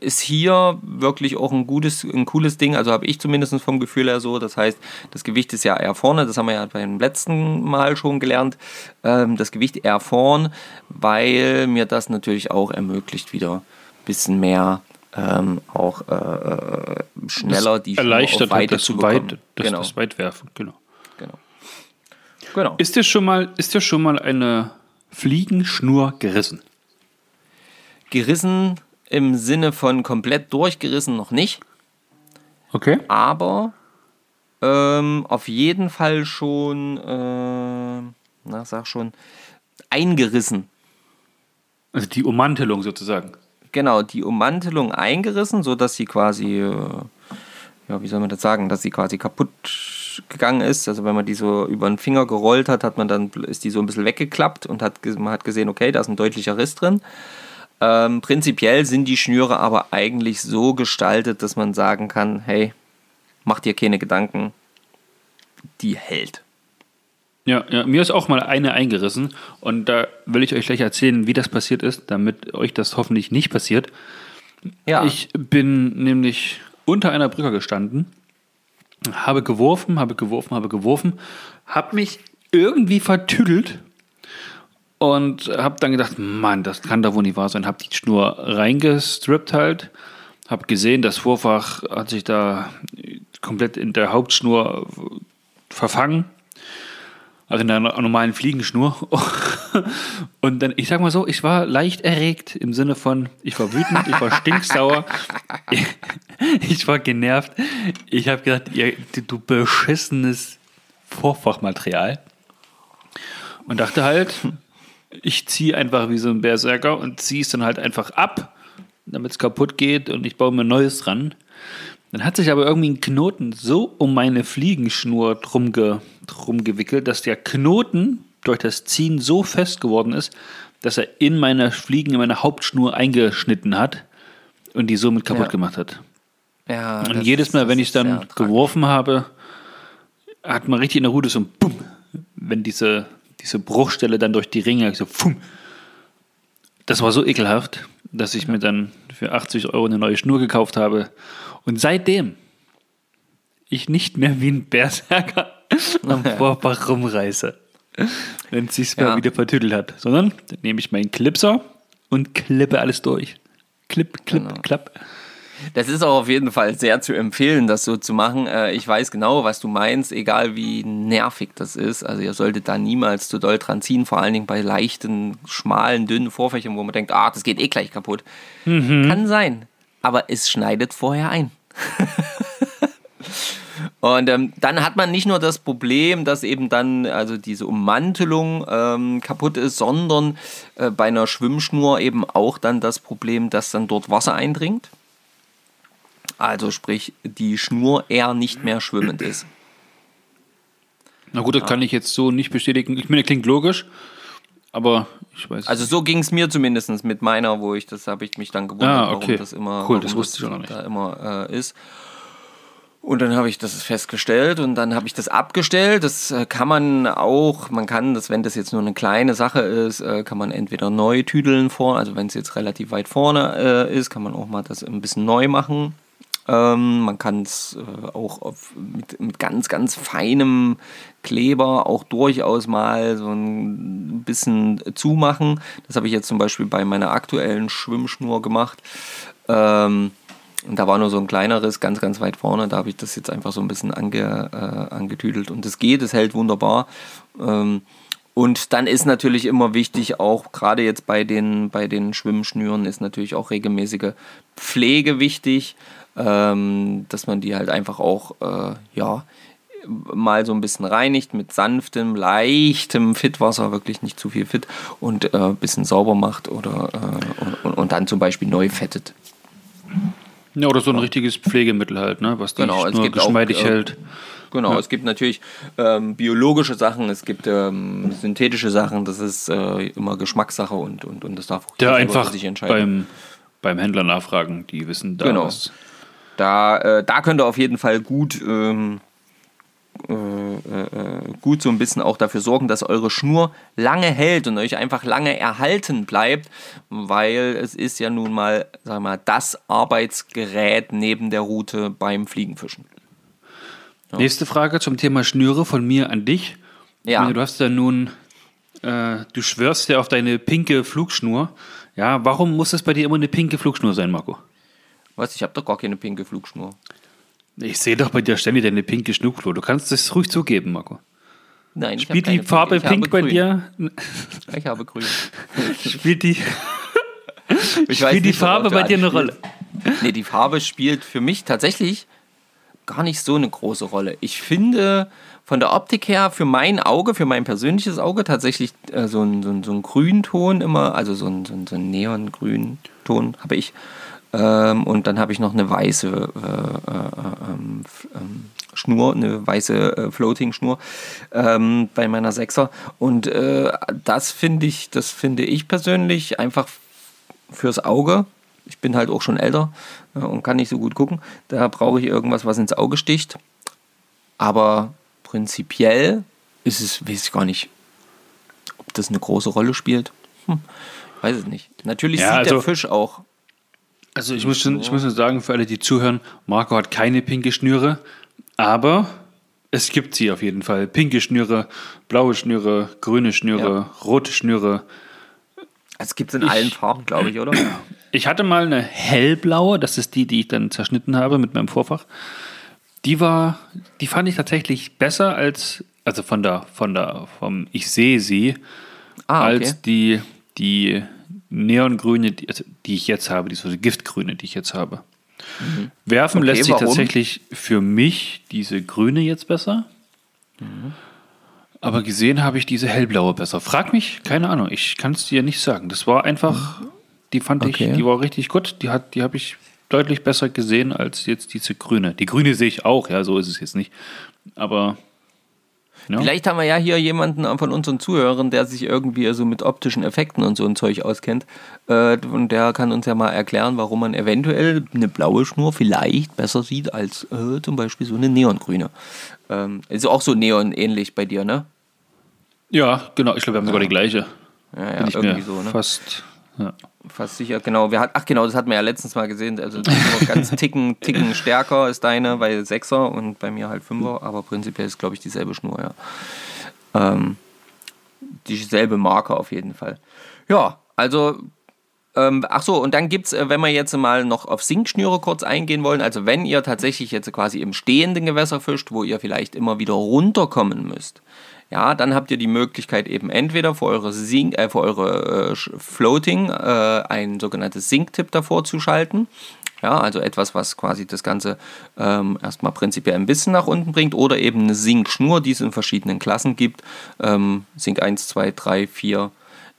ist hier wirklich auch ein gutes, ein cooles Ding. Also habe ich zumindest vom Gefühl her so. Das heißt, das Gewicht ist ja eher vorne. Das haben wir ja beim letzten Mal schon gelernt. Ähm, das Gewicht eher vorn, weil mir das natürlich auch ermöglicht, wieder ein bisschen mehr ähm, auch äh, äh schneller die erleichtert Weite das zu weit, das, genau. das Weitwerfen. Genau. genau. Genau. Ist dir schon mal, ist dir schon mal eine Fliegenschnur gerissen? Gerissen im Sinne von komplett durchgerissen noch nicht. Okay. Aber ähm, auf jeden Fall schon, äh, na, sag schon, eingerissen. Also die Ummantelung sozusagen. Genau, die Ummantelung eingerissen, sodass sie quasi, äh, ja, wie soll man das sagen, dass sie quasi kaputt gegangen ist. Also wenn man die so über den Finger gerollt hat, hat man dann, ist die so ein bisschen weggeklappt und hat, man hat gesehen, okay, da ist ein deutlicher Riss drin. Ähm, prinzipiell sind die Schnüre aber eigentlich so gestaltet, dass man sagen kann, hey, mach dir keine Gedanken, die hält. Ja, ja, mir ist auch mal eine eingerissen und da will ich euch gleich erzählen, wie das passiert ist, damit euch das hoffentlich nicht passiert. Ja. Ich bin nämlich unter einer Brücke gestanden, habe geworfen, habe geworfen, habe geworfen, habe mich irgendwie vertüdelt und habe dann gedacht, Mann, das kann da wohl nicht wahr sein. Habe die Schnur reingestrippt halt. Habe gesehen, das Vorfach hat sich da komplett in der Hauptschnur verfangen. Also in der normalen Fliegenschnur. Und dann, ich sag mal so, ich war leicht erregt im Sinne von, ich war wütend, ich war stinksauer, ich war genervt. Ich habe gedacht, ihr, du beschissenes Vorfachmaterial. Und dachte halt, ich ziehe einfach wie so ein Berserker und ziehe es dann halt einfach ab, damit es kaputt geht und ich baue mir Neues dran. Dann hat sich aber irgendwie ein Knoten so um meine Fliegenschnur drum, ge, drum gewickelt, dass der Knoten durch das Ziehen so fest geworden ist, dass er in meiner Fliegen, in meiner Hauptschnur eingeschnitten hat und die somit kaputt ja. gemacht hat. Ja, und jedes Mal, wenn ich es dann geworfen habe, hat man richtig in der Rute so ein Bumm, wenn diese diese Bruchstelle dann durch die Ringe, so pfum. Das war so ekelhaft, dass ich mir dann für 80 Euro eine neue Schnur gekauft habe. Und seitdem ich nicht mehr wie ein Berserker am Vorfach rumreiße, wenn es sich ja. mal wieder vertüdelt hat, sondern dann nehme ich meinen Clipser und klippe alles durch. Clip, clip, genau. klapp. Das ist auch auf jeden Fall sehr zu empfehlen, das so zu machen. Äh, ich weiß genau, was du meinst, egal wie nervig das ist. Also ihr solltet da niemals zu doll dran ziehen, vor allen Dingen bei leichten, schmalen, dünnen Vorfächern, wo man denkt, ah, das geht eh gleich kaputt. Mhm. Kann sein, aber es schneidet vorher ein. Und ähm, dann hat man nicht nur das Problem, dass eben dann also diese Ummantelung ähm, kaputt ist, sondern äh, bei einer Schwimmschnur eben auch dann das Problem, dass dann dort Wasser eindringt. Also sprich, die Schnur eher nicht mehr schwimmend ist. Na gut, das ja. kann ich jetzt so nicht bestätigen. Ich meine, klingt logisch, aber ich weiß. Also so ging es mir zumindest mit meiner, wo ich das habe ich mich dann gewundert, ah, okay. warum das immer, cool, das wusste das ich auch nicht. Da immer äh, ist. Und dann habe ich das festgestellt und dann habe ich das abgestellt. Das äh, kann man auch, man kann das, wenn das jetzt nur eine kleine Sache ist, äh, kann man entweder neu tüdeln vor, also wenn es jetzt relativ weit vorne äh, ist, kann man auch mal das ein bisschen neu machen. Ähm, man kann es äh, auch auf, mit, mit ganz, ganz feinem Kleber auch durchaus mal so ein bisschen zumachen. Das habe ich jetzt zum Beispiel bei meiner aktuellen Schwimmschnur gemacht. Ähm, und da war nur so ein kleineres, ganz, ganz weit vorne. Da habe ich das jetzt einfach so ein bisschen ange, äh, angetüdelt. Und es geht, es hält wunderbar. Ähm, und dann ist natürlich immer wichtig, auch gerade jetzt bei den, bei den Schwimmschnüren, ist natürlich auch regelmäßige Pflege wichtig ähm, dass man die halt einfach auch, äh, ja, mal so ein bisschen reinigt mit sanftem, leichtem Fitwasser, wirklich nicht zu viel Fit und äh, ein bisschen sauber macht oder äh, und, und, dann zum Beispiel neu fettet. Ja, oder so ein richtiges Pflegemittel halt, ne? was die genau, Schnur geschmeidig auch, äh, hält. Genau, ja. es gibt natürlich ähm, biologische Sachen, es gibt ähm, synthetische Sachen, das ist äh, immer Geschmackssache und, und, und das darf auch Der einfach sich entscheiden. Beim, beim Händler nachfragen, die wissen da genau. was da, äh, da könnt ihr auf jeden Fall gut, ähm, äh, äh, gut so ein bisschen auch dafür sorgen, dass eure Schnur lange hält und euch einfach lange erhalten bleibt, weil es ist ja nun mal, sag mal, das Arbeitsgerät neben der Route beim Fliegenfischen. Ja. Nächste Frage zum Thema Schnüre von mir an dich. Ja. Meine, du hast ja nun, äh, du schwörst ja auf deine pinke Flugschnur. Ja, warum muss es bei dir immer eine pinke Flugschnur sein, Marco? Was? Ich habe doch gar keine pinke Flugschnur. Ich sehe doch bei dir ständig deine pinke Schnurklur. Du kannst es ruhig zugeben, Marco. Nein, Spielt die Farbe pink bei dir? Ich habe grün. Spielt die, ich spielt die Farbe bei dir eine Rolle? Nee, die Farbe spielt für mich tatsächlich gar nicht so eine große Rolle. Ich finde von der Optik her für mein Auge, für mein persönliches Auge tatsächlich äh, so, ein, so, ein, so ein Grünton immer, also so ein, so ein, so ein Neongrünton habe ich. Ähm, und dann habe ich noch eine weiße äh, äh, ähm, Schnur, eine weiße äh, Floating-Schnur ähm, bei meiner Sechser. Und äh, das finde ich, das finde ich persönlich einfach fürs Auge. Ich bin halt auch schon älter äh, und kann nicht so gut gucken. Da brauche ich irgendwas, was ins Auge sticht. Aber prinzipiell ist es, weiß ich gar nicht, ob das eine große Rolle spielt. Hm, weiß es nicht. Natürlich Ja, sieht der also- Fisch auch. Also ich muss, schon, ich muss nur sagen, für alle, die zuhören, Marco hat keine pinke Schnüre, aber es gibt sie auf jeden Fall. Pinke Schnüre, blaue Schnüre, grüne Schnüre, rote Schnüre. Es gibt es in allen Farben, glaube ich, oder? Ich hatte mal eine hellblaue, das ist die, die ich dann zerschnitten habe mit meinem Vorfach. Die war, die fand ich tatsächlich besser als, also von der, von der, vom Ich sehe sie, Ah, okay. als die, die neongrüne, die, also die ich jetzt habe, die so giftgrüne, die ich jetzt habe. Werfen Mhm. Okay, lässt sich warum? tatsächlich für mich diese grüne jetzt besser. Mhm. Aber gesehen habe ich diese hellblaue besser. Frag mich, keine Ahnung, ich kann es dir nicht sagen. Das war einfach, die fand Okay. ich, die war richtig gut. Die, hat, die habe ich deutlich besser gesehen als jetzt diese grüne. Die grüne sehe ich auch, ja, so ist es jetzt nicht. Aber ja. Vielleicht haben wir ja hier jemanden von unseren Zuhörern, der sich irgendwie so mit optischen Effekten und so ein Zeug auskennt. Äh, und der kann uns ja mal erklären, warum man eventuell eine blaue Schnur vielleicht besser sieht als äh, zum Beispiel so eine neongrüne. Ähm, ist auch so neon-ähnlich bei dir, ne? ja, genau. Ich glaube, wir haben sogar die gleiche. Ja, ja, Bin ich irgendwie mir so, ne? fast. Ja. Fast sicher, genau. Wir hat, ach genau, das hatten wir ja letztens mal gesehen. Also nur ganz ticken, ticken stärker ist deine bei Sechser und bei mir halt Fünfer, aber prinzipiell ist, glaube ich, dieselbe Schnur, ja. Ähm, dieselbe Marke auf jeden Fall. Ja, also, ähm, ach so, und dann gibt es, wenn wir jetzt mal noch auf Sinkschnüre kurz eingehen wollen, also wenn ihr tatsächlich jetzt quasi im stehenden Gewässer fischt, wo ihr vielleicht immer wieder runterkommen müsst, ja, dann habt ihr die Möglichkeit eben entweder für eure, Sink, äh, für eure äh, Floating äh, ein sogenanntes Sink-Tipp davor zu schalten. Ja, also etwas, was quasi das Ganze ähm, erstmal prinzipiell ein bisschen nach unten bringt oder eben eine Sink-Schnur, die es in verschiedenen Klassen gibt. Ähm, Sink 1, 2, 3, 4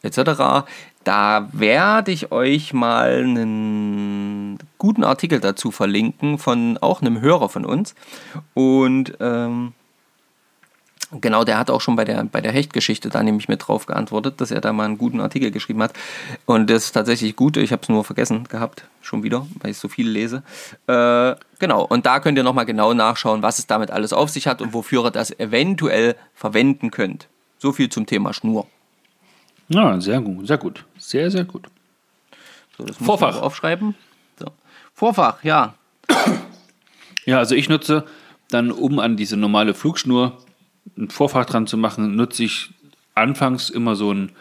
etc. Da werde ich euch mal einen guten Artikel dazu verlinken von auch einem Hörer von uns. Und ähm, Genau, der hat auch schon bei der, bei der Hechtgeschichte da nämlich mit drauf geantwortet, dass er da mal einen guten Artikel geschrieben hat. Und das ist tatsächlich gut. Ich habe es nur vergessen gehabt, schon wieder, weil ich so viel lese. Äh, genau, und da könnt ihr nochmal genau nachschauen, was es damit alles auf sich hat und wofür ihr das eventuell verwenden könnt. So viel zum Thema Schnur. ja, sehr gut, sehr gut. Sehr, sehr gut. So, das Vorfach. aufschreiben. So. Vorfach, ja. Ja, also ich nutze dann, um an diese normale Flugschnur ein Vorfach dran zu machen, nutze ich anfangs immer so ein,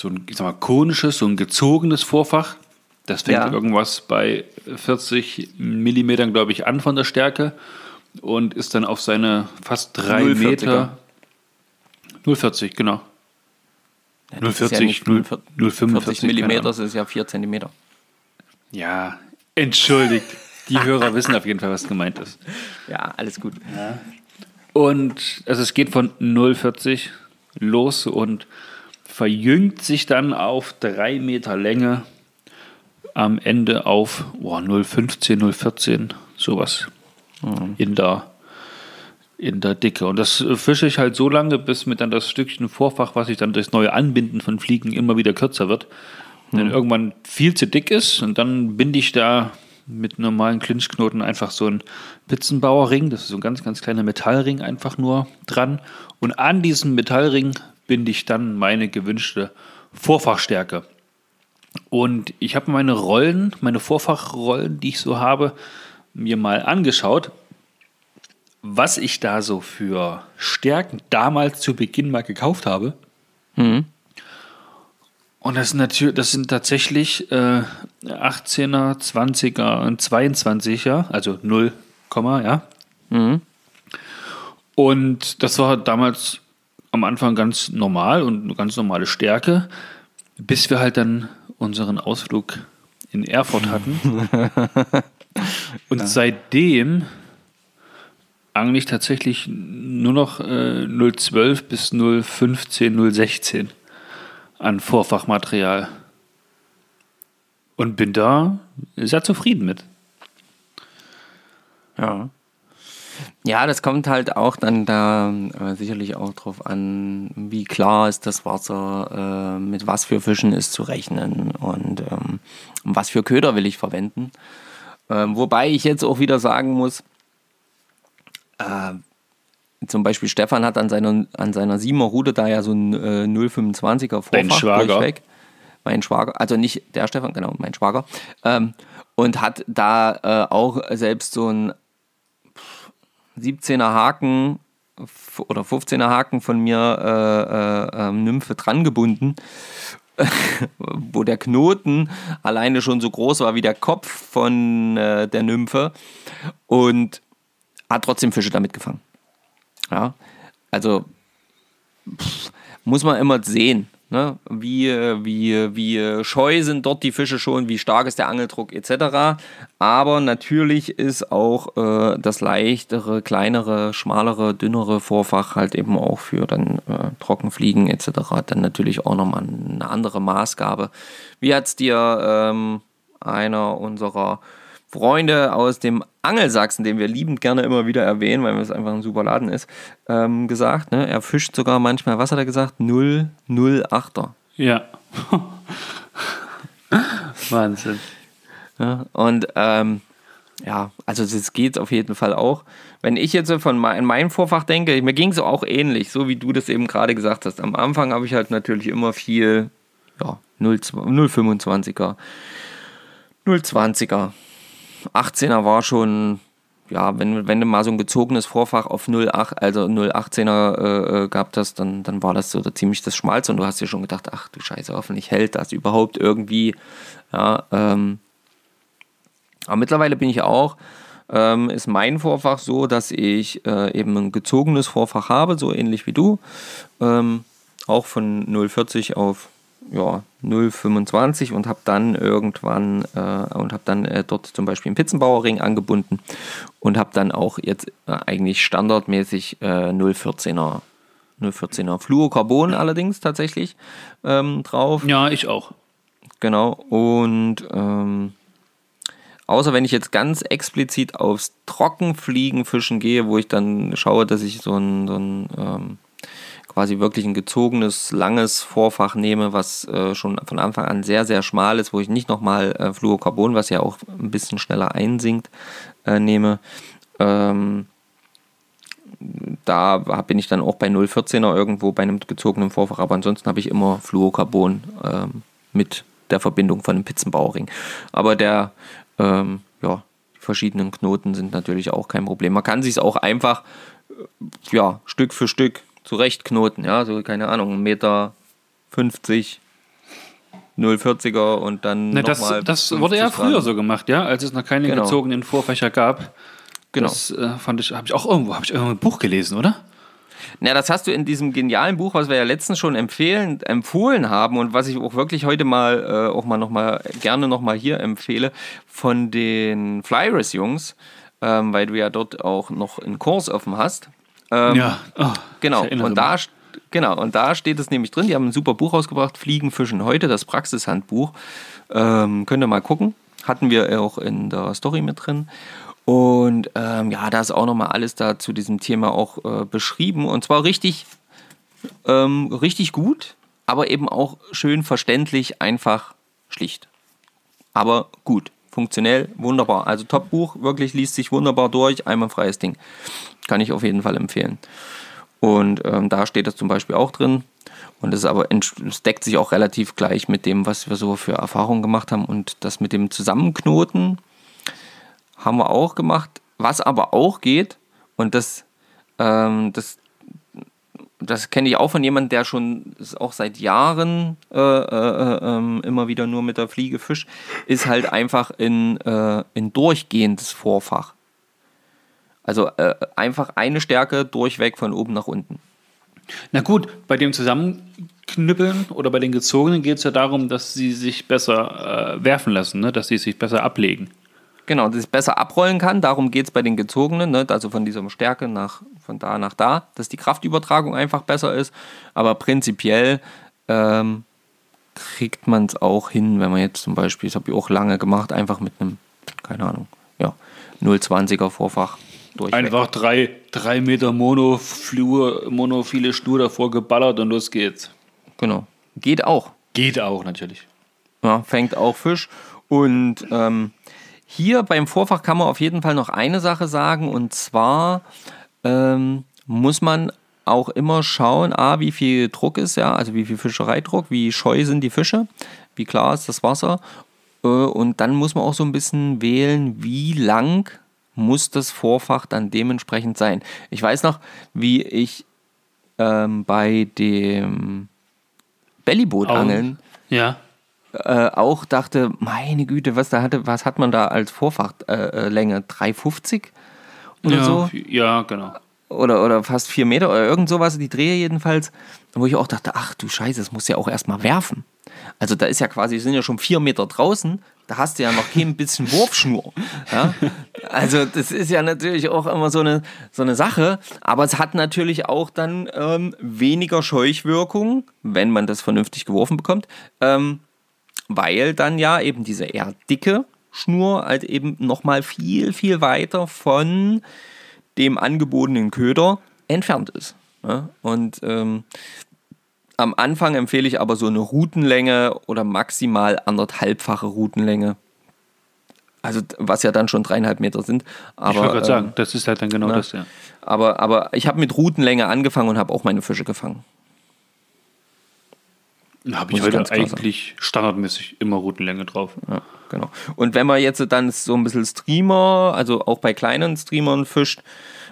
so ein ich sag mal, konisches, so ein gezogenes Vorfach. Das fängt Ja. irgendwas bei 40 Millimetern, glaube ich, an von der Stärke und ist dann auf seine fast drei 0,40er. Meter. 0,40, genau. ja das ist 0,40, ja nicht 0, 40 0,45 keine Millimeter, das ist ja 4 Zentimeter. Ja, entschuldigt. Die Hörer wissen auf jeden Fall, was gemeint ist. Ja, alles gut. Und also es geht von 0,40 los und verjüngt sich dann auf drei Meter Länge am Ende auf oh, 0,15, 0,14, sowas in, der, in der Dicke. Und das äh, fische ich halt so lange, bis mir dann das Stückchen Vorfach, was ich dann durchs neue Anbinden von Fliegen immer wieder kürzer wird. Und dann irgendwann viel zu dick ist und dann binde ich da mit normalen Clinchknoten einfach so ein Pizzenbauerring, das ist so ein ganz, ganz kleiner Metallring einfach nur dran. Und an diesem Metallring binde ich dann meine gewünschte Vorfachstärke. Und ich habe meine Rollen, meine Vorfachrollen, die ich so habe, mir mal angeschaut, was ich da so für Stärken damals zu Beginn mal gekauft habe. Mhm. Und das sind, natürlich, das sind tatsächlich äh, 18er, 20er und 22er, also 0, ja. Mhm. Und das war damals am Anfang ganz normal und eine ganz normale Stärke, bis wir halt dann unseren Ausflug in Erfurt hatten. und ja. seitdem eigentlich tatsächlich nur noch äh, 012 bis 015, 016 an Vorfachmaterial. Und bin da sehr zufrieden mit. Ja. Ja, das kommt halt auch dann da äh, sicherlich auch drauf an, wie klar ist das Wasser, äh, mit was für Fischen ist zu rechnen und ähm, was für Köder will ich verwenden. Ähm, wobei ich jetzt auch wieder sagen muss, äh, zum Beispiel Stefan hat an seiner, an seiner 7er Route da ja so ein äh, 025er Vorfach Dein Schwager. durchweg. Mein Schwager, also nicht der Stefan, genau, mein Schwager. Ähm, und hat da äh, auch selbst so ein 17er Haken oder 15er Haken von mir äh, äh, ähm, Nymphe dran gebunden, wo der Knoten alleine schon so groß war wie der Kopf von äh, der Nymphe und hat trotzdem Fische damit gefangen. Ja, also pff, muss man immer sehen. Ne? Wie, wie, wie scheu sind dort die Fische schon, wie stark ist der Angeldruck etc. Aber natürlich ist auch äh, das leichtere, kleinere, schmalere, dünnere Vorfach halt eben auch für dann äh, Trockenfliegen etc. dann natürlich auch nochmal eine andere Maßgabe. Wie hat es dir ähm, einer unserer Freunde aus dem Angelsachsen, den wir liebend gerne immer wieder erwähnen, weil es einfach ein super Laden ist, ähm, gesagt. Ne? Er fischt sogar manchmal, was hat er gesagt? 008er. Ja. Wahnsinn. Ja, und ähm, ja, also das geht auf jeden Fall auch. Wenn ich jetzt von mein, meinem Vorfach denke, mir ging es auch ähnlich, so wie du das eben gerade gesagt hast. Am Anfang habe ich halt natürlich immer viel ja, 025er, 020er, 18er war schon, ja, wenn, wenn du mal so ein gezogenes Vorfach auf 08, also 018er äh, äh, gehabt hast, dann, dann war das so da ziemlich das Schmalz und du hast dir schon gedacht, ach du Scheiße, hoffentlich hält das überhaupt irgendwie. Ja, ähm, aber mittlerweile bin ich auch, ähm, ist mein Vorfach so, dass ich äh, eben ein gezogenes Vorfach habe, so ähnlich wie du. Ähm, auch von 040 auf ja, 0,25 und habe dann irgendwann äh, und habe dann äh, dort zum Beispiel einen Pizzenbauerring angebunden und habe dann auch jetzt äh, eigentlich standardmäßig äh, 0,14er 0,14er Fluorocarbon allerdings tatsächlich ähm, drauf. Ja, ich auch. Genau und ähm, außer wenn ich jetzt ganz explizit aufs Trockenfliegen fischen gehe, wo ich dann schaue, dass ich so ein, so ein ähm, quasi wirklich ein gezogenes, langes Vorfach nehme, was äh, schon von Anfang an sehr, sehr schmal ist, wo ich nicht nochmal äh, Fluorocarbon, was ja auch ein bisschen schneller einsinkt, äh, nehme. Ähm, da bin ich dann auch bei 0,14er irgendwo bei einem gezogenen Vorfach, aber ansonsten habe ich immer Fluorocarbon ähm, mit der Verbindung von einem Pizzenbauerring. Aber der, ähm, ja, die verschiedenen Knoten sind natürlich auch kein Problem. Man kann sich es auch einfach, äh, ja, Stück für Stück zurechtknoten, ja, so keine Ahnung, 1,50 Meter 50, 0,40er und dann ne, das, das wurde ja früher so gemacht, ja, als es noch keine genau. gezogenen Vorfächer gab. Genau. Das äh, fand ich, habe ich auch irgendwo, habe ich irgendwo ein Buch gelesen, oder? Na, das hast du in diesem genialen Buch, was wir ja letztens schon empfehlen, empfohlen haben und was ich auch wirklich heute mal äh, auch mal noch mal gerne noch mal hier empfehle von den Flyers Jungs, ähm, weil du ja dort auch noch einen Kurs offen hast. Ähm, ja, oh, genau. Und da, genau. Und da steht es nämlich drin. Die haben ein super Buch rausgebracht, Fliegen, Fischen heute, das Praxishandbuch. Ähm, könnt ihr mal gucken. Hatten wir auch in der Story mit drin. Und ähm, ja, da ist auch nochmal alles da zu diesem Thema auch äh, beschrieben. Und zwar richtig, ähm, richtig gut, aber eben auch schön verständlich, einfach, schlicht. Aber gut funktionell, wunderbar. Also Top-Buch, wirklich liest sich wunderbar durch, einmalfreies Ding. Kann ich auf jeden Fall empfehlen. Und ähm, da steht das zum Beispiel auch drin. Und es aber es deckt sich auch relativ gleich mit dem, was wir so für Erfahrungen gemacht haben. Und das mit dem Zusammenknoten haben wir auch gemacht. Was aber auch geht, und das, ähm, das, das kenne ich auch von jemandem, der schon auch seit Jahren äh, äh, äh, immer wieder nur mit der Fliege fischt, ist halt einfach in, äh, in durchgehendes Vorfach. Also äh, einfach eine Stärke durchweg von oben nach unten. Na gut, bei dem Zusammenknüppeln oder bei den gezogenen geht es ja darum, dass sie sich besser äh, werfen lassen, ne? dass sie sich besser ablegen. Genau, dass ich besser abrollen kann. Darum geht es bei den gezogenen, ne? also von dieser Stärke nach, von da nach da, dass die Kraftübertragung einfach besser ist. Aber prinzipiell ähm, kriegt man es auch hin, wenn man jetzt zum Beispiel, das habe ich auch lange gemacht, einfach mit einem, keine Ahnung, ja, 0,20er Vorfach durchweg. Einfach drei, drei Meter Monoflur, monophile Schnur davor geballert und los geht's. Genau. Geht auch. Geht auch, natürlich. Ja, fängt auch Fisch. Und ähm, hier beim Vorfach kann man auf jeden Fall noch eine Sache sagen. Und zwar ähm, muss man auch immer schauen, A, wie viel Druck ist, ja, also wie viel Fischereidruck, wie scheu sind die Fische, wie klar ist das Wasser. Äh, und dann muss man auch so ein bisschen wählen, wie lang muss das Vorfach dann dementsprechend sein. Ich weiß noch, wie ich ähm, bei dem Bellybootangeln ja. Äh, auch dachte, meine Güte, was da hatte, was hat man da als Vorfachlänge? Äh, 350 oder ja, so? Ja, genau. Oder, oder fast vier Meter oder irgend sowas, die Drehe jedenfalls, wo ich auch dachte, ach du Scheiße, das muss ja auch erstmal werfen. Also da ist ja quasi, sind ja schon vier Meter draußen, da hast du ja noch kein bisschen Wurfschnur. Ja? Also das ist ja natürlich auch immer so eine, so eine Sache, aber es hat natürlich auch dann ähm, weniger Scheuchwirkung, wenn man das vernünftig geworfen bekommt, ähm, weil dann ja eben diese eher dicke Schnur halt eben nochmal viel, viel weiter von dem angebotenen Köder entfernt ist. Ja? Und ähm, am Anfang empfehle ich aber so eine Routenlänge oder maximal anderthalbfache Routenlänge. Also was ja dann schon dreieinhalb Meter sind. Aber, ich wollte gerade ähm, sagen, das ist halt dann genau na, das, ja. Aber, aber ich habe mit Routenlänge angefangen und habe auch meine Fische gefangen. Habe ich heute eigentlich sagen. standardmäßig immer Routenlänge drauf. Ja, genau. Und wenn man jetzt dann so ein bisschen Streamer, also auch bei kleinen Streamern fischt,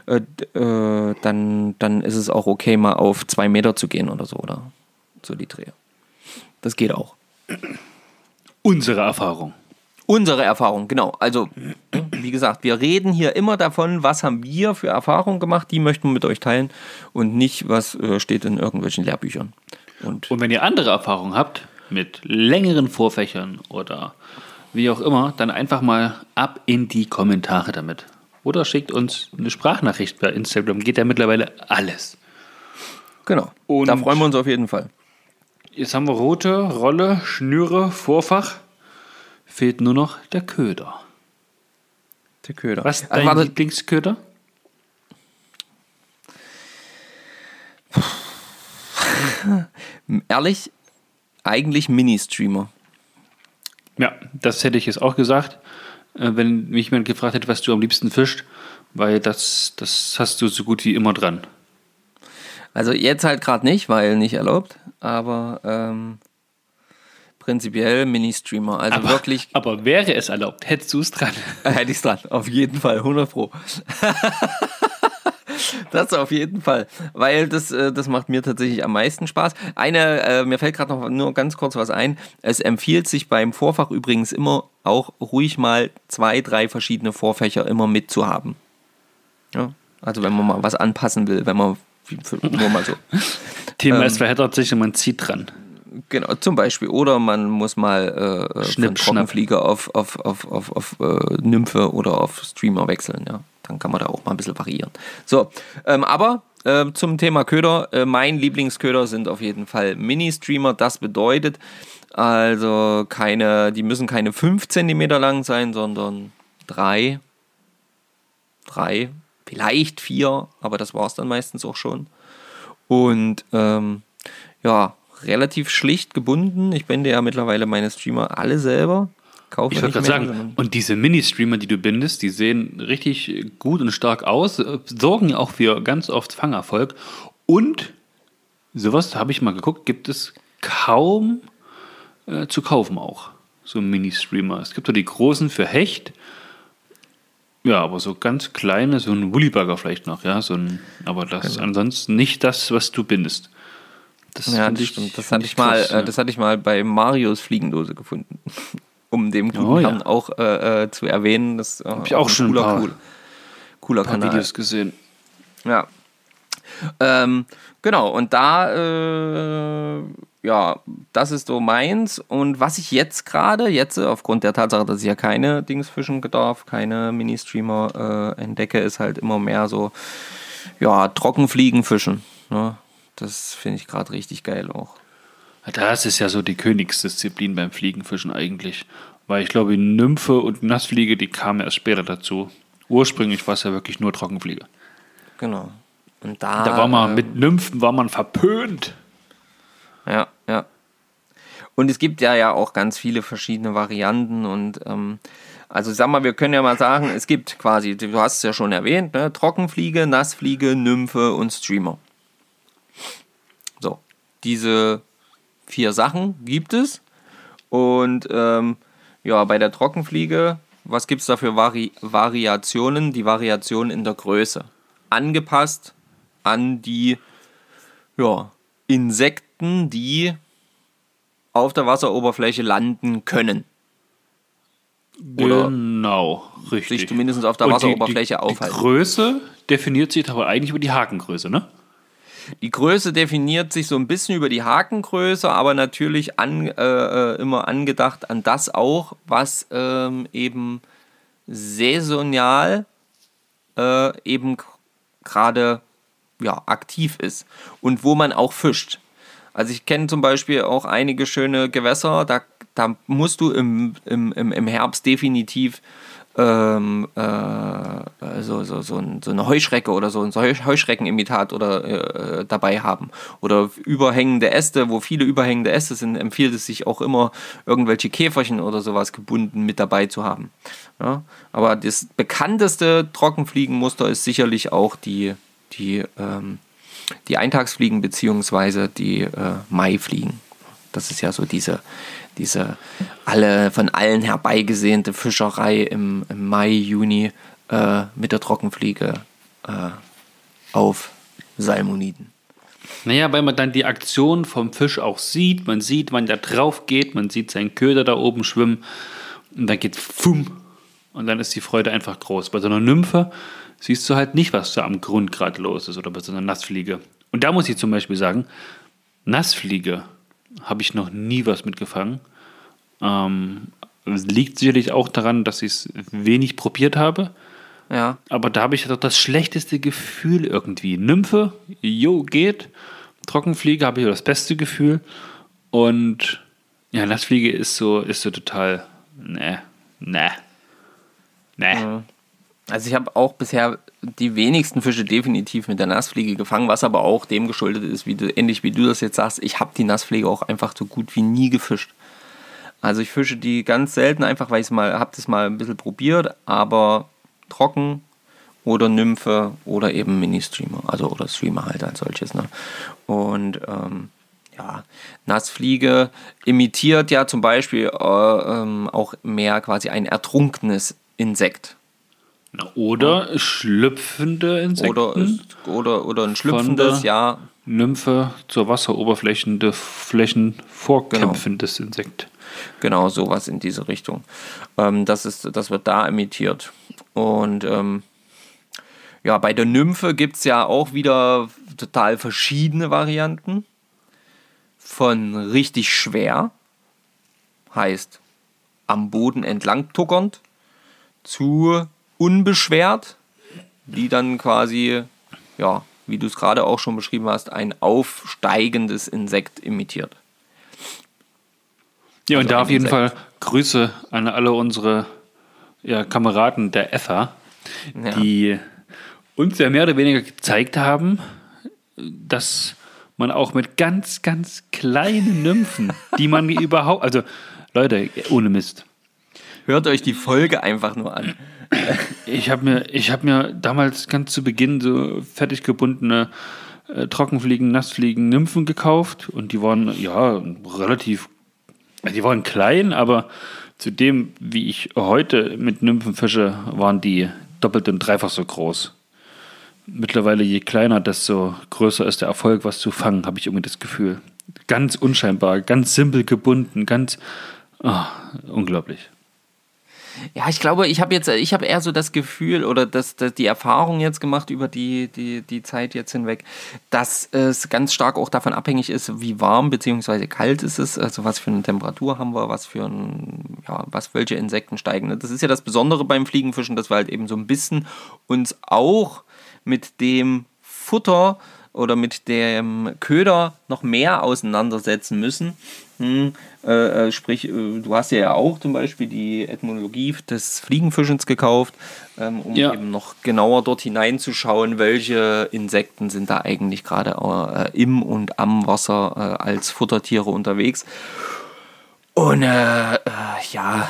äh, äh, dann, dann ist es auch okay, mal auf zwei Meter zu gehen oder so, oder so die Drehe. Das geht auch. Unsere Erfahrung. Unsere Erfahrung, genau. Also, wie gesagt, wir reden hier immer davon, was haben wir für Erfahrungen gemacht, die möchten wir mit euch teilen und nicht, was äh, steht in irgendwelchen Lehrbüchern. Und, und wenn ihr andere Erfahrungen habt, mit längeren Vorfächern oder wie auch immer, dann einfach mal ab in die Kommentare damit. Oder schickt uns eine Sprachnachricht bei Instagram. Geht ja mittlerweile alles. Genau. Und da freuen wir uns auf jeden Fall. Jetzt haben wir rote Rolle, Schnüre, Vorfach. Fehlt nur noch der Köder. Der Köder. Was ist dein also, Lieblingsköder? Ehrlich, eigentlich Mini-Streamer. Ja, das hätte ich jetzt auch gesagt. Äh, wenn mich jemand gefragt hätte, was du am liebsten fischst, weil das, das hast du so gut wie immer dran. Also jetzt halt gerade nicht, weil nicht erlaubt, aber ähm, prinzipiell Mini-Streamer. Also aber, wirklich. Aber wäre es erlaubt, hättest du es dran? Hätte ich es dran, auf jeden Fall, 100 Pro. das auf jeden Fall, weil das, äh, das macht mir tatsächlich am meisten Spaß. Eine, äh, mir fällt gerade noch nur ganz kurz was ein. Es empfiehlt sich beim Vorfach übrigens immer auch ruhig mal zwei, drei verschiedene Vorfächer immer mitzuhaben. Ja? Also wenn man mal was anpassen will, wenn man nur mal so. Thema ähm, ist verheddert sich und man zieht dran. Genau, zum Beispiel. Oder man muss mal äh, Schnipp, von Trockenflieger auf, auf, auf, auf, auf äh, Nymphe oder auf Streamer wechseln, ja dann kann man da auch mal ein bisschen variieren. So, ähm, aber äh, zum Thema Köder. Äh, mein Lieblingsköder sind auf jeden Fall Mini-Streamer. Das bedeutet also keine, die müssen keine 5 cm lang sein, sondern 3, 3, vielleicht 4, aber das war es dann meistens auch schon. Und ähm, ja, relativ schlicht gebunden. Ich binde ja mittlerweile meine Streamer alle selber. Kaufen Ich wollte gerade sagen, und diese Mini-Streamer, die du bindest, die sehen richtig gut und stark aus, äh, sorgen ja auch für ganz oft Fangerfolg. Und sowas, habe ich mal geguckt, gibt es kaum äh, zu kaufen auch. So Mini-Streamer. Es gibt ja die großen für Hecht. Ja, aber so ganz kleine, so ein Woollyburger vielleicht noch, ja. So ein, aber das ist ansonsten nicht das, was du bindest. Das Ja, das stimmt. Das hatte ich mal, krass, äh, ja. das hatte ich mal bei Marios Fliegendose gefunden. Um dem guten Oh, ja. Herrn auch äh, äh, zu erwähnen. Das äh, ich auch schon ein cooler, paar- cool, cooler ein paar Kanal. Videos gesehen. Ja. Ähm, genau, und da, äh, ja, das ist so meins. Und was ich jetzt gerade, jetzt äh, aufgrund der Tatsache, dass ich ja keine Dings fischen darf, keine Mini-Streamer äh, entdecke, ist halt immer mehr so, ja, Trockenfliegen fischen. Ne? Das finde ich gerade richtig geil auch. Das ist ja so die Königsdisziplin beim Fliegenfischen eigentlich. Weil ich glaube, Nymphe und Nassfliege, die kamen erst später dazu. Ursprünglich war es ja wirklich nur Trockenfliege. Genau. Und da, Da war man äh, mit Nymphen war man verpönt. Ja, ja. Und es gibt ja ja auch ganz viele verschiedene Varianten und ähm, also sag mal, wir können ja mal sagen, es gibt quasi, du hast es ja schon erwähnt, ne? Trockenfliege, Nassfliege, Nymphe und Streamer. So, diese vier Sachen gibt es. Und ähm, ja, bei der Trockenfliege, was gibt es da für Vari Variationen? Die Variation in der Größe. Angepasst an die ja, Insekten, die auf der Wasseroberfläche landen können. Oder genau, richtig. sich zumindest auf der Wasseroberfläche die, die, aufhalten. Die Größe definiert sich aber eigentlich über die Hakengröße, ne? Die Größe definiert sich so ein bisschen über die Hakengröße, aber natürlich an, äh, äh, immer angedacht an das auch, was ähm, eben saisonal äh, eben gerade ja, aktiv ist und wo man auch fischt. Also ich kenne zum Beispiel auch einige schöne Gewässer, da, da musst du im, im, im Herbst definitiv ähm, äh, so, so, so, ein, so eine Heuschrecke oder so ein Heu- Heuschreckenimitat oder äh, dabei haben. Oder überhängende Äste, wo viele überhängende Äste sind, empfiehlt es sich auch immer, irgendwelche Käferchen oder sowas gebunden mit dabei zu haben. Ja? Aber das bekannteste Trockenfliegenmuster ist sicherlich auch die, die, ähm, die Eintagsfliegen beziehungsweise die äh, Maifliegen. Das ist ja so diese, diese alle von allen herbeigesehnte Fischerei im, im Mai, Juni äh, mit der Trockenfliege äh, auf Salmoniden. Naja, weil man dann die Aktion vom Fisch auch sieht. Man sieht, wann der drauf geht. Man sieht seinen Köder da oben schwimmen. Und dann geht fumm. Und dann ist die Freude einfach groß. Bei so einer Nymphe siehst du halt nicht, was da am Grund gerade los ist. Oder bei so einer Nassfliege. Und da muss ich zum Beispiel sagen, Nassfliege habe ich noch nie was mitgefangen. Ähm, es liegt sicherlich auch daran, dass ich es wenig probiert habe. Ja, Aber da habe ich doch das schlechteste Gefühl irgendwie. Nymphe, jo, geht. Trockenfliege habe ich das beste Gefühl. Und ja, Nassfliege ist so, ist so total, ne, ne, ne. also ich habe auch bisher die wenigsten Fische definitiv mit der Nassfliege gefangen, was aber auch dem geschuldet ist, wie du, ähnlich wie du das jetzt sagst, ich habe die Nassfliege auch einfach so gut wie nie gefischt. Also ich fische die ganz selten einfach, weil ich mal, habe das mal ein bisschen probiert, aber trocken oder Nymphe oder eben Mini-Streamer, also oder Streamer halt als solches. Ne? Und ähm, ja, Nassfliege imitiert ja zum Beispiel äh, ähm, auch mehr quasi ein ertrunkenes Insekt. Na, Oder schlüpfende Insekten. Oder, oder, oder ein schlüpfendes, ja, Nymphe zur Wasseroberflächen Flächen vorkämpfendes Insekt. Genau, sowas in diese Richtung. Ähm, das, ist, das wird da imitiert. Und ähm, ja, bei der Nymphe gibt es ja auch wieder total verschiedene Varianten. Von richtig schwer, heißt am Boden entlang tuckernd, zu unbeschwert, die dann quasi, ja, wie du es gerade auch schon beschrieben hast, ein aufsteigendes Insekt imitiert. Ja, und Also da auf jeden. Fall Grüße an alle unsere ja, Kameraden der EFA, Ja. die uns ja mehr oder weniger gezeigt haben, dass man auch mit ganz, ganz kleinen Nymphen, die man überhaupt, also Leute, ohne Mist. Hört euch die Folge einfach nur an. Ich habe mir, hab mir damals ganz zu Beginn so fertig gebundene äh, Trockenfliegen, Nassfliegen, Nymphen gekauft und die waren ja relativ, die waren klein, aber zu dem, wie ich heute mit Nymphen fische, waren die doppelt und dreifach so groß. Mittlerweile, je kleiner, desto größer ist der Erfolg, was zu fangen, habe ich irgendwie das Gefühl. Ganz unscheinbar, ganz simpel gebunden, ganz oh, unglaublich. Ja, ich glaube, ich habe jetzt, ich habe eher so das Gefühl oder das, das, die Erfahrung jetzt gemacht über die, die, die Zeit jetzt hinweg, dass es ganz stark auch davon abhängig ist, wie warm bzw. kalt ist es, also was für eine Temperatur haben wir, was für ein, ja, was welche Insekten steigen. Das ist ja das Besondere beim Fliegenfischen, dass wir halt eben so ein bisschen uns auch mit dem Futter oder mit dem Köder noch mehr auseinandersetzen müssen. Hm, äh, äh, sprich, äh, du hast ja auch zum Beispiel die Etymologie des Fliegenfischens gekauft, ähm, um ja. eben noch genauer dort hineinzuschauen, welche Insekten sind da eigentlich gerade äh, im und am Wasser äh, als Futtertiere unterwegs. Und äh, ja,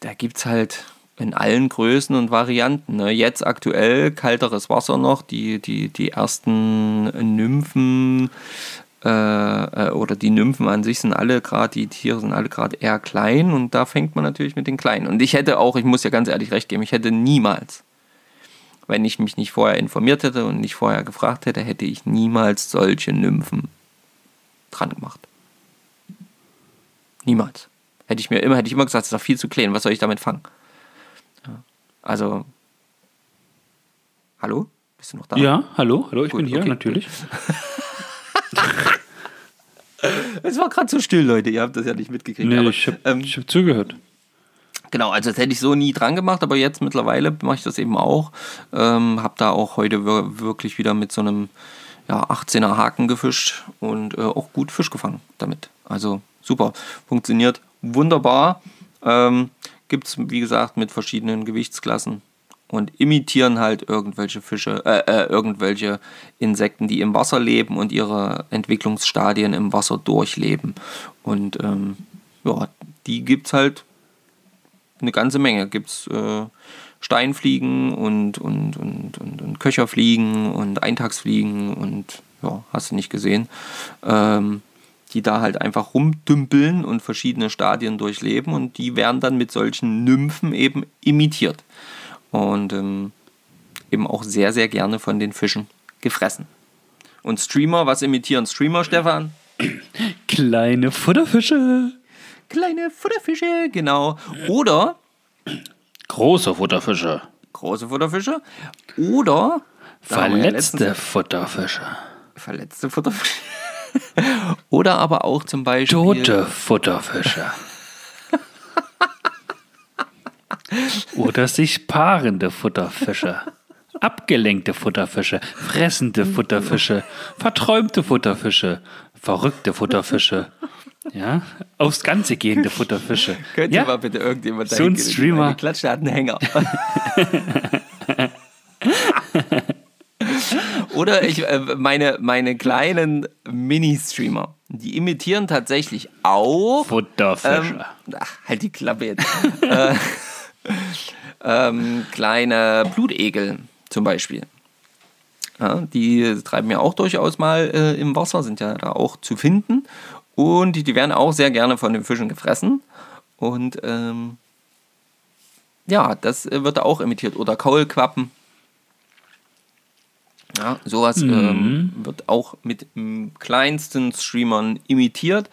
da gibt es halt in allen Größen und Varianten. Ne? Jetzt aktuell kalteres Wasser noch, die, die, die ersten Nymphen äh, äh oder die Nymphen an sich sind alle gerade, die Tiere sind alle gerade eher klein und da fängt man natürlich mit den Kleinen. Und ich hätte auch, ich muss ja ganz ehrlich recht geben, ich hätte niemals, wenn ich mich nicht vorher informiert hätte und nicht vorher gefragt hätte, hätte ich niemals solche Nymphen dran gemacht. Niemals. Hätte ich mir immer, hätte ich immer gesagt, es ist doch viel zu klein, was soll ich damit fangen? Also, hallo? Bist du noch da? Ja, hallo, hallo, ich Gut, bin hier, okay. natürlich. es war gerade so still, Leute, ihr habt das ja nicht mitgekriegt. Nee, aber, ich habe ähm, hab zugehört. Genau, also das hätte ich so nie dran gemacht, aber jetzt mittlerweile mache ich das eben auch. Ähm, habe da auch heute wirklich wieder mit so einem ja, 18er Haken gefischt und äh, auch gut Fisch gefangen damit. Also super, funktioniert wunderbar. Ähm, gibt es, wie gesagt, mit verschiedenen Gewichtsklassen und imitieren halt irgendwelche Fische, äh, äh, irgendwelche Insekten, die im Wasser leben und ihre Entwicklungsstadien im Wasser durchleben. Und ähm, ja, die gibt es halt eine ganze Menge. Gibt es äh, Steinfliegen und, und, und, und, und Köcherfliegen und Eintagsfliegen und ja, hast du nicht gesehen. Ähm, die da halt einfach rumdümpeln und verschiedene Stadien durchleben und die werden dann mit solchen Nymphen eben imitiert und ähm, eben auch sehr, sehr gerne von den Fischen gefressen. Und Streamer, was imitieren Streamer, Stefan? Kleine Futterfische. Kleine Futterfische, genau. Oder große Futterfische. Große Futterfische. Oder verletzte ja Futterfische. Verletzte Futterfische. Oder aber auch zum Beispiel. Tote Futterfische. Oder sich paarende Futterfische. Abgelenkte Futterfische, fressende Futterfische, verträumte Futterfische, verrückte Futterfische. Ja, aufs Ganze gehende Futterfische. Könnte ja? mal bitte irgendjemand So ein Streamer. Klatscht, der hat einen Hänger. Oder ich, äh, meine, meine kleinen Mini-Streamer, die imitieren tatsächlich auch. Futterfische. Ähm, ach, halt die Klappe jetzt. äh, ähm, kleine Blutegel zum Beispiel. Ja, die treiben ja auch durchaus mal äh, im Wasser, sind ja da auch zu finden. Und die, die werden auch sehr gerne von den Fischen gefressen. Und ähm, ja, das wird auch imitiert. Oder Kaulquappen ja, sowas mhm. ähm, wird auch mit m, kleinsten Streamern imitiert.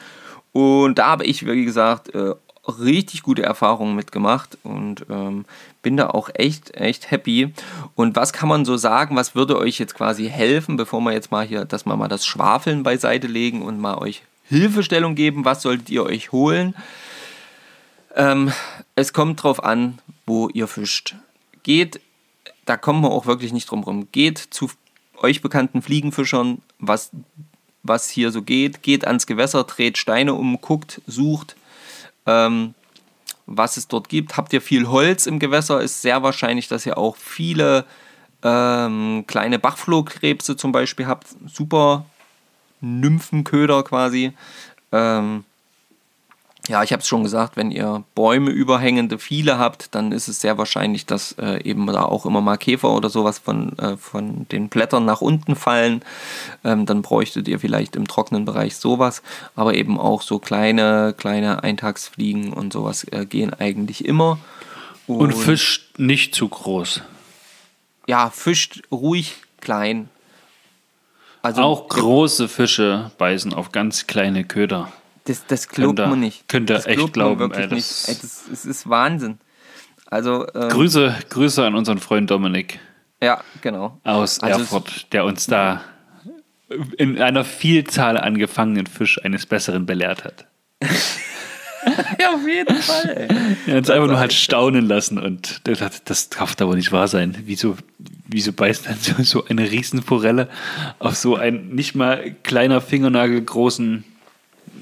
Und da habe ich, wie gesagt, äh, richtig gute Erfahrungen mitgemacht und ähm, bin da auch echt, echt happy. Und was kann man so sagen, was würde euch jetzt quasi helfen, bevor wir jetzt mal hier, dass wir mal das Schwafeln beiseite legen und mal euch Hilfestellung geben, was solltet ihr euch holen? Ähm, es kommt drauf an, wo ihr fischt. Geht, da kommen wir auch wirklich nicht drum rum, geht zu euch bekannten Fliegenfischern, was, was hier so geht. Geht ans Gewässer, dreht Steine um, guckt, sucht, ähm, was es dort gibt. Habt ihr viel Holz im Gewässer, ist sehr wahrscheinlich, dass ihr auch viele ähm, kleine Bachflohkrebse zum Beispiel habt. Super Nymphenköder quasi. Ähm, ja, ich habe es schon gesagt, wenn ihr Bäume überhängende viele habt, dann ist es sehr wahrscheinlich, dass äh, eben da auch immer mal Käfer oder sowas von, äh, von den Blättern nach unten fallen. Ähm, dann bräuchtet ihr vielleicht im trockenen Bereich sowas, aber eben auch so kleine, kleine Eintagsfliegen und sowas äh, gehen eigentlich immer. Und, und fischt nicht zu groß. Ja, fischt ruhig klein. Also, auch große Fische beißen auf ganz kleine Köder. Das, das glaubt man nicht. Könnt ihr echt glauben. Ey, das, ey, das, das, ist Wahnsinn. Also, ähm, Grüße, Grüße an unseren Freund Dominik. Ja, genau. Aus also Erfurt, der uns da in einer Vielzahl an gefangenen Fisch eines Besseren belehrt hat. ja, auf jeden Fall. Er hat uns einfach nur halt staunen lassen und der dachte, das darf aber nicht wahr sein. Wieso, wieso beißt dann so, so eine Riesenforelle auf so einen nicht mal kleiner Fingernagel großen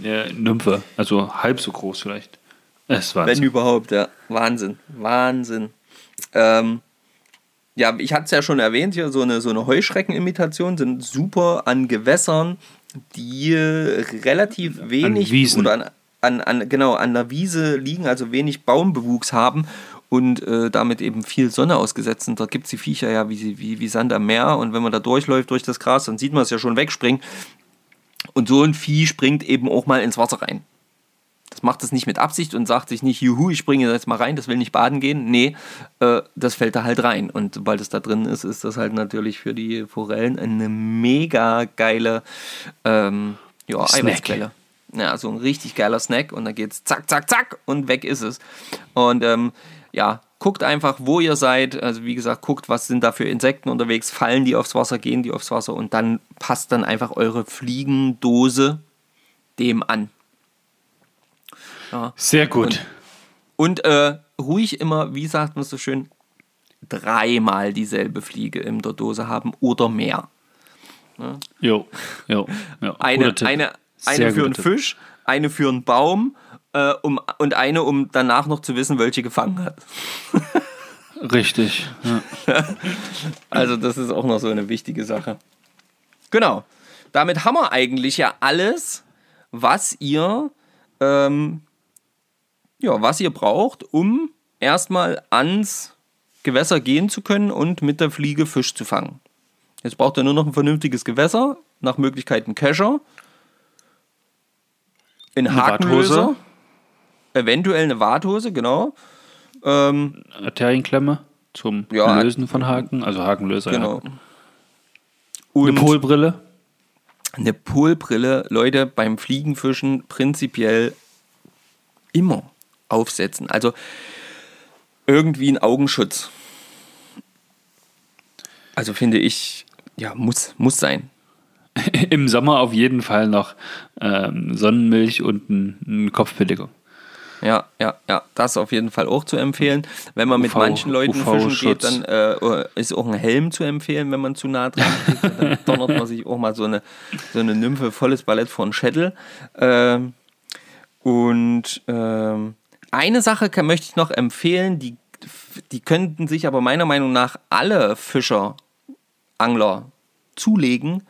ja, Nymphe, also halb so groß vielleicht. Es war Wenn überhaupt, ja. Wahnsinn. Wahnsinn. Ähm, ja, ich hatte es ja schon erwähnt, hier so eine, so eine Heuschreckenimitation sind super an Gewässern, die relativ wenig an Wiesen. oder an, an, an, genau, an der Wiese liegen, also wenig Baumbewuchs haben und äh, damit eben viel Sonne ausgesetzt sind. Da gibt es die Viecher ja wie, wie, wie Sand am Meer und wenn man da durchläuft durch das Gras, dann sieht man es ja schon wegspringen. Und so ein Vieh springt eben auch mal ins Wasser rein. Das macht es nicht mit Absicht und sagt sich nicht, juhu, ich springe jetzt mal rein, das will nicht baden gehen. Nee, äh, das fällt da halt rein. Und sobald es da drin ist, ist das halt natürlich für die Forellen eine mega geile ähm, ja, Eiweißquelle. Ja, so ein richtig geiler Snack und dann geht's zack, zack, zack und weg ist es. Und ähm, ja, guckt einfach, wo ihr seid. Also wie gesagt, guckt, was sind da für Insekten unterwegs, fallen die aufs Wasser, gehen die aufs Wasser und dann passt dann einfach eure Fliegendose dem an. Ja. Sehr gut. Und, und äh, ruhig immer, wie sagt man so schön, dreimal dieselbe Fliege in der Dose haben oder mehr. Ja. Jo, jo, jo. Eine, eine, eine für einen Tipp. Fisch, eine für einen Baum äh, um, und eine, um danach noch zu wissen, welche gefangen hat. Richtig. Ja. also das ist auch noch so eine wichtige Sache. Genau. Damit haben wir eigentlich ja alles, was ihr, ähm, ja, was ihr braucht, um erstmal ans Gewässer gehen zu können und mit der Fliege Fisch zu fangen. Jetzt braucht ihr nur noch ein vernünftiges Gewässer, nach Möglichkeit ein Kescher, in Hakenlöser, eventuell eine Warthose, genau. Ähm, Arterienklemme zum ja, Lösen von Haken, also Hakenlöser. Genau. Ja. Und eine Polbrille. Eine Polbrille, Leute, beim Fliegenfischen prinzipiell immer aufsetzen. Also irgendwie ein Augenschutz. Also finde ich, ja, muss, muss sein. Im Sommer auf jeden Fall noch ähm, Sonnenmilch und ein, ein Kopfbedeckung. Ja, ja, ja, das auf jeden Fall auch zu empfehlen. Wenn man mit UV, manchen Leuten fischen geht, dann äh, ist auch ein Helm zu empfehlen, wenn man zu nah dran ist. Dann donnert man sich auch mal so eine, so eine Nymphe, volles Ballett von Schädel. Ähm, und ähm, eine Sache kann, möchte ich noch empfehlen, die, die könnten sich aber meiner Meinung nach alle Fischer, Angler zulegen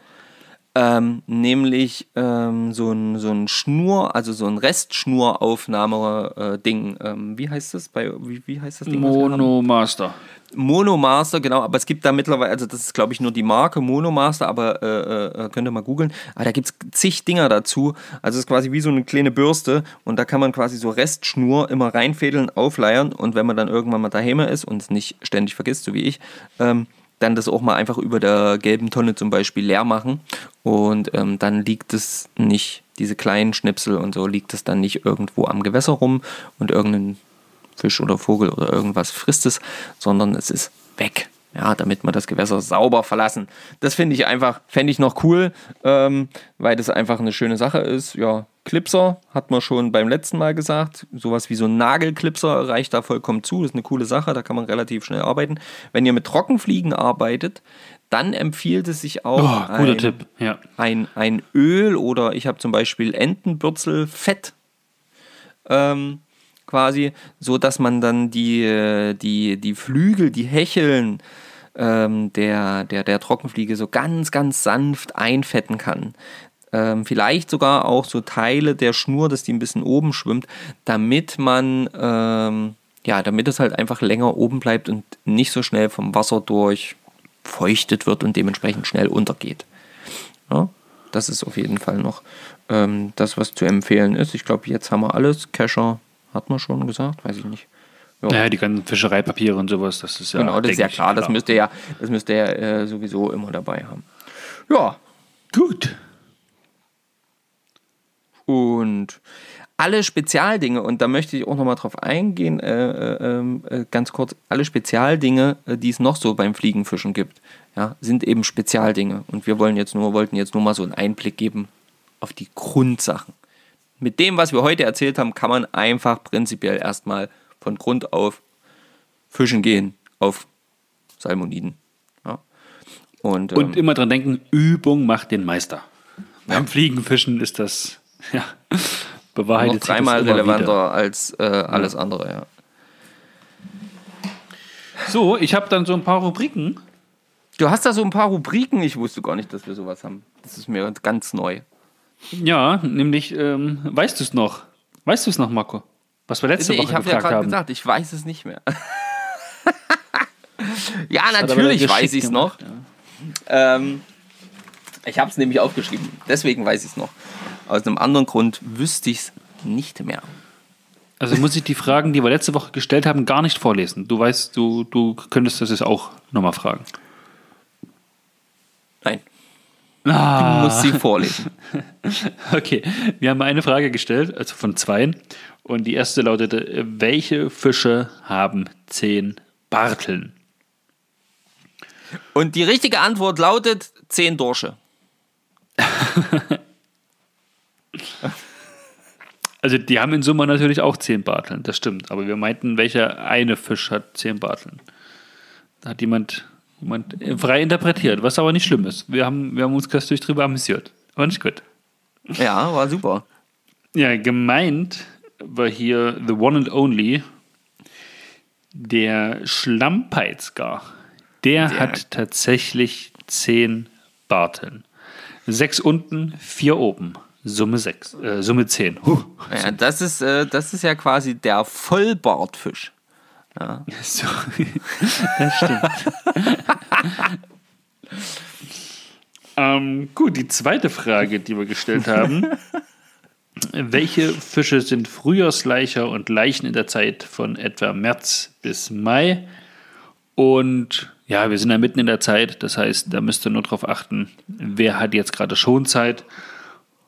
ähm, nämlich ähm, so ein, so ein Schnur, also so ein Restschnuraufnahme-Ding. Äh, ähm, wie heißt das? Bei, wie, wie heißt das Ding? Monomaster. Monomaster, genau, aber es gibt da mittlerweile, also das ist glaube ich nur die Marke Monomaster, aber äh, äh, könnt ihr mal googeln. Aber da gibt es zig Dinger dazu. Also es ist quasi wie so eine kleine Bürste und da kann man quasi so Restschnur immer reinfädeln, aufleiern und wenn man dann irgendwann mal daheim ist und es nicht ständig vergisst, so wie ich, ähm, dann das auch mal einfach über der gelben Tonne zum Beispiel leer machen. Und ähm, dann liegt es nicht, diese kleinen Schnipsel und so, liegt es dann nicht irgendwo am Gewässer rum und irgendein Fisch oder Vogel oder irgendwas frisst es, sondern es ist weg ja, damit man das Gewässer sauber verlassen. Das finde ich einfach, fände ich noch cool, ähm, weil das einfach eine schöne Sache ist. Ja, Clipser hat man schon beim letzten Mal gesagt. Sowas wie so ein Nagelclipser reicht da vollkommen zu. Das ist eine coole Sache, da kann man relativ schnell arbeiten. Wenn ihr mit Trockenfliegen arbeitet, dann empfiehlt es sich auch oh, ein, ja. ein, ein Öl oder ich habe zum Beispiel Entenbürzelfett. Ähm, quasi, so dass man dann die, die, die Flügel, die Hecheln ähm, der, der, der Trockenfliege so ganz, ganz sanft einfetten kann. Äh, ähm, vielleicht sogar auch so Teile der Schnur, dass die ein bisschen oben schwimmt, damit man, ähm, ja, damit es halt einfach länger oben bleibt und nicht so schnell vom Wasser durchfeuchtet wird und dementsprechend schnell untergeht. Ja, das ist auf jeden Fall noch ähm, das, was zu empfehlen ist. Ich glaube, jetzt haben wir alles. Kescher hat man schon gesagt, weiß ich nicht. Ja. Naja, die ganzen Fischereipapiere und sowas, das ist ja. Genau, das ist ja klar, klar. das müsste er, das müsste er äh, sowieso immer dabei haben. Ja. Gut. Und alle Spezialdinge, und da möchte ich auch nochmal drauf eingehen, äh, äh, ähm, äh, ganz kurz, alle Spezialdinge, äh, die es noch so beim Fliegenfischen gibt, ja, sind eben Spezialdinge. Und wir wollen jetzt nur, wollten jetzt nur mal so einen Einblick geben auf die Grundsachen. Mit dem, was wir heute erzählt haben, kann man einfach prinzipiell erstmal von Grund auf fischen gehen auf Salmoniden. Ja. Und, ähm, und immer dran denken, Übung macht den Meister. Beim Fliegenfischen ist das ja, bewahrheitet noch dreimal relevanter als äh, alles ja. andere, ja. So, ich habe dann so ein paar Rubriken. Du hast da so ein paar Rubriken? Ich wusste gar nicht, dass wir sowas haben. Das ist mir ganz neu. Ja, nämlich, ähm, weißt du es noch? Weißt du es noch, Marco? Was wir letzte nee, Woche ich hab gefragt ja haben. gesagt, ich weiß es nicht mehr. ja, natürlich weiß ich es noch. Ja. Ähm, ich habe es nämlich aufgeschrieben. Deswegen weiß ich es noch. Aus einem anderen Grund wüsste ich es nicht mehr. Also muss ich die Fragen, die wir letzte Woche gestellt haben, gar nicht vorlesen. Du weißt, du, du könntest das jetzt auch nochmal fragen. Nein. Ah. Du musst sie vorlesen. Okay, wir haben eine Frage gestellt, also von zwei. Und die erste lautete: Welche Fische haben zehn Barteln? Und die richtige Antwort lautet: zehn Dorsche. Also die haben in Summe natürlich auch zehn Barteln, das stimmt. Aber wir meinten, welcher eine Fisch hat zehn Barteln. Da hat jemand, jemand frei interpretiert, was aber nicht schlimm ist. Wir haben, wir haben uns köstlich drüber amüsiert. War nicht gut. Ja, war super. Ja, gemeint war hier The One and Only, der Schlampeizgar. Der, der hat tatsächlich zehn Barteln. Sechs unten, vier oben. Summe 6, äh, Summe 10. Huh. Ja, das, ist, äh, das ist ja quasi der Vollbartfisch. Ja. So, das stimmt. ähm, gut, die zweite Frage, die wir gestellt haben. Welche Fische sind Frühjahrsleicher und Leichen in der Zeit von etwa März bis Mai? Und ja, wir sind ja mitten in der Zeit, das heißt, da müsst ihr nur darauf achten, wer hat jetzt gerade Schonzeit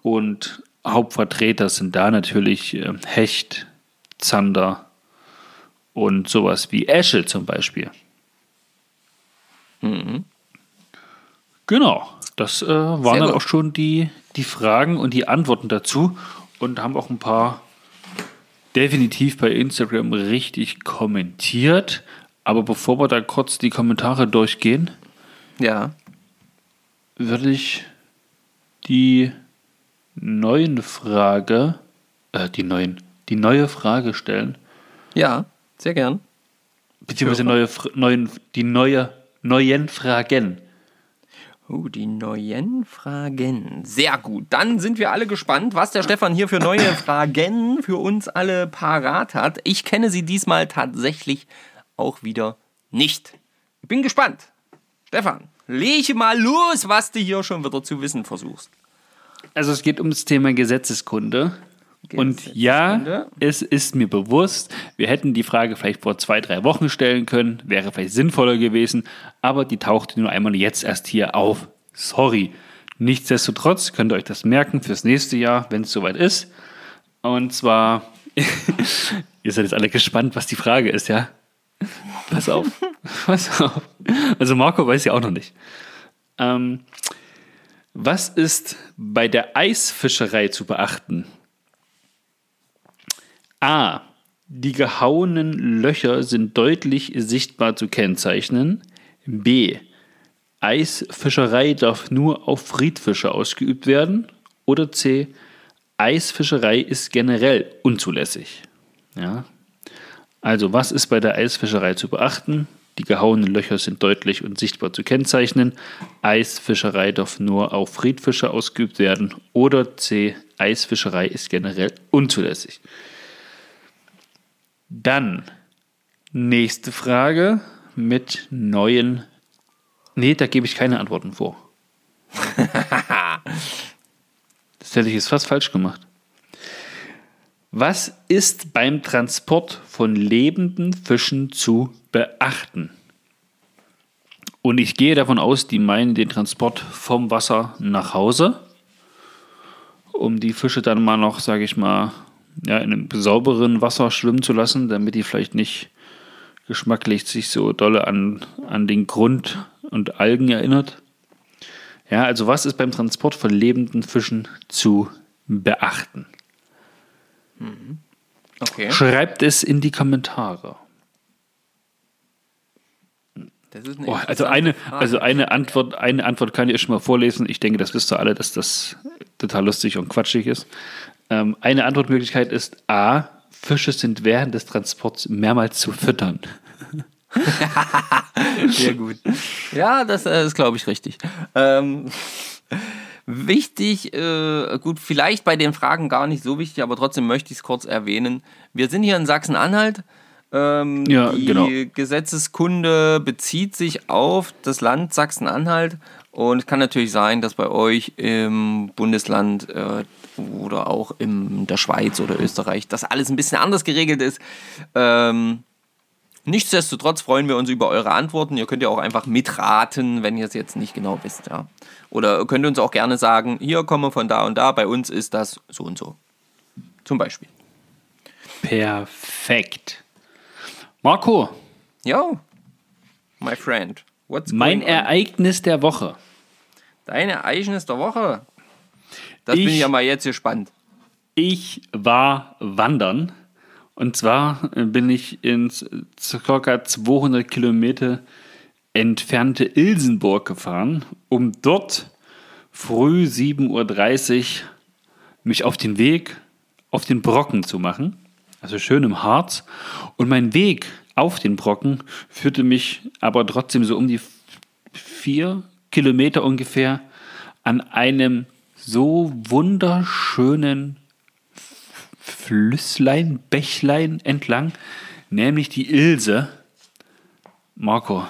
und Hauptvertreter sind da natürlich äh, Hecht, Zander und sowas wie Esche zum Beispiel. Mhm. Genau, das äh, waren dann auch schon die, die Fragen und die Antworten dazu und haben auch ein paar definitiv bei Instagram richtig kommentiert. Aber bevor wir da kurz die Kommentare durchgehen, ja. würde ich die neuen Frage, äh, die neuen, die neue Frage stellen. Ja, sehr gern. Beziehungsweise neue, neuen, die neue, neuen Fragen. Oh, die neuen Fragen. Sehr gut. Dann sind wir alle gespannt, was der Stefan hier für neue Fragen für uns alle parat hat. Ich kenne sie diesmal tatsächlich auch wieder nicht. Ich bin gespannt. Stefan, lege mal los, was du hier schon wieder zu wissen versuchst. Also es geht um das Thema Gesetzeskunde. Und ja, es ist mir bewusst, wir hätten die Frage vielleicht vor zwei, drei Wochen stellen können, wäre vielleicht sinnvoller gewesen, aber die tauchte nur einmal jetzt erst hier auf. Sorry. Nichtsdestotrotz könnt ihr euch das merken fürs nächste Jahr, wenn es soweit ist. Und zwar, ihr seid jetzt alle gespannt, was die Frage ist, ja? Pass auf. Pass auf. Also Marco weiß ja auch noch nicht. Ähm, was ist bei der Eisfischerei zu beachten? A. Die gehauenen Löcher sind deutlich sichtbar zu kennzeichnen. B. Eisfischerei darf nur auf Friedfische ausgeübt werden. Oder C. Eisfischerei ist generell unzulässig. Ja. Also, was ist bei der Eisfischerei zu beachten? Die gehauenen Löcher sind deutlich und sichtbar zu kennzeichnen. Eisfischerei darf nur auf Friedfische ausgeübt werden. Oder C. Eisfischerei ist generell unzulässig. Dann nächste Frage mit neuen. Nee, da gebe ich keine Antworten vor. das hätte ich jetzt fast falsch gemacht. Was ist beim Transport von lebenden Fischen zu beachten? Und ich gehe davon aus, die meinen den Transport vom Wasser nach Hause, um die Fische dann mal noch, sage ich mal, ja, in einem sauberen Wasser schwimmen zu lassen, damit die vielleicht nicht geschmacklich sich so dolle an, an den Grund und Algen erinnert. Ja, also was ist beim Transport von lebenden Fischen zu beachten? Okay. Schreibt es in die Kommentare. Das ist eine Oh, also, eine, Frage. also eine Antwort, eine Antwort kann ich schon mal vorlesen. Ich denke, das wisst ihr alle, dass das total lustig und quatschig ist. Ähm, eine Antwortmöglichkeit ist A. Fische sind während des Transports mehrmals zu füttern. Sehr gut. Ja, das äh, ist, glaube ich, richtig. Ähm, wichtig, äh, gut, vielleicht bei den Fragen gar nicht so wichtig, aber trotzdem möchte ich es kurz erwähnen. Wir sind hier in Sachsen-Anhalt. Ähm, Ja, die genau. Gesetzeskunde bezieht sich auf das Land Sachsen-Anhalt und es kann natürlich sein, dass bei euch im Bundesland äh, oder auch in der Schweiz oder Österreich das alles ein bisschen anders geregelt ist. Ähm, Nichtsdestotrotz freuen wir uns über eure Antworten. Ihr könnt ja auch einfach mitraten, wenn ihr es jetzt nicht genau wisst. Ja. Oder könnt uns auch gerne sagen, hier kommen wir von da und da, bei uns ist das so und so. Zum Beispiel. Perfekt. Marco, Yo, my friend. What's mein? Ereignis der Woche. Deine Ereignis der Woche. Das bin Ich- ich ja mal jetzt gespannt. Ich war wandern. Und zwar bin ich ins ca. 200 Kilometer entfernte Ilsenburg gefahren, um dort früh 7.30 Uhr mich auf den Weg auf den Brocken zu machen. Also schön im Harz. Und mein Weg auf den Brocken führte mich aber trotzdem so um die vier Kilometer ungefähr an einem so wunderschönen Flüsslein, Bächlein entlang, nämlich die Ilse. Marco,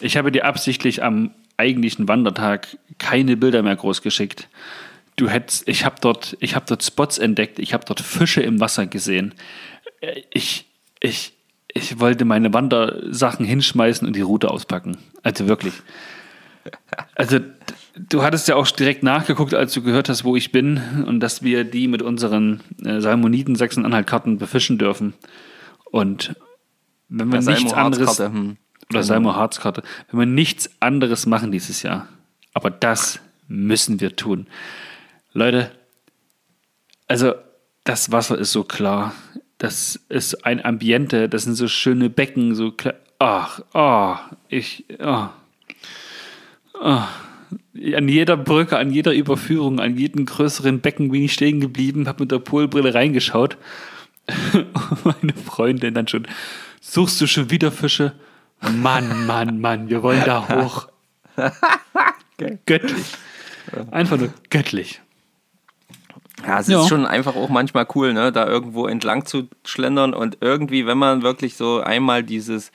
ich habe dir absichtlich am eigentlichen Wandertag keine Bilder mehr groß geschickt. Du hättest, ich habe dort, ich habe dort Spots entdeckt, ich habe dort Fische im Wasser gesehen. Äh, Ich, ich, ich wollte meine Wandersachen hinschmeißen und die Route auspacken. Also wirklich. Also, du hattest ja auch direkt nachgeguckt, als du gehört hast, wo ich bin und dass wir die mit unseren äh, Salmoniden Sachsen-Anhalt-Karten befischen dürfen. Und wenn wir Ja, nichts anderes hm. oder Salmo Harzkarte, wenn wir nichts anderes machen dieses Jahr, aber das müssen wir tun. Leute, also das Wasser ist so klar. Das ist ein Ambiente, das sind so schöne Becken, so klar. Ach, oh, ich, oh. Oh. An jeder Brücke, an jeder Überführung, an jedem größeren Becken bin ich stehen geblieben, habe mit der Polbrille reingeschaut. Und meine Freundin dann schon, suchst du schon wieder Fische? Mann, Mann, Mann, wir wollen da hoch. Göttlich. Einfach nur göttlich. Ja, es Ja. ist schon einfach auch manchmal cool, ne, da irgendwo entlang zu schlendern und irgendwie, wenn man wirklich so einmal dieses,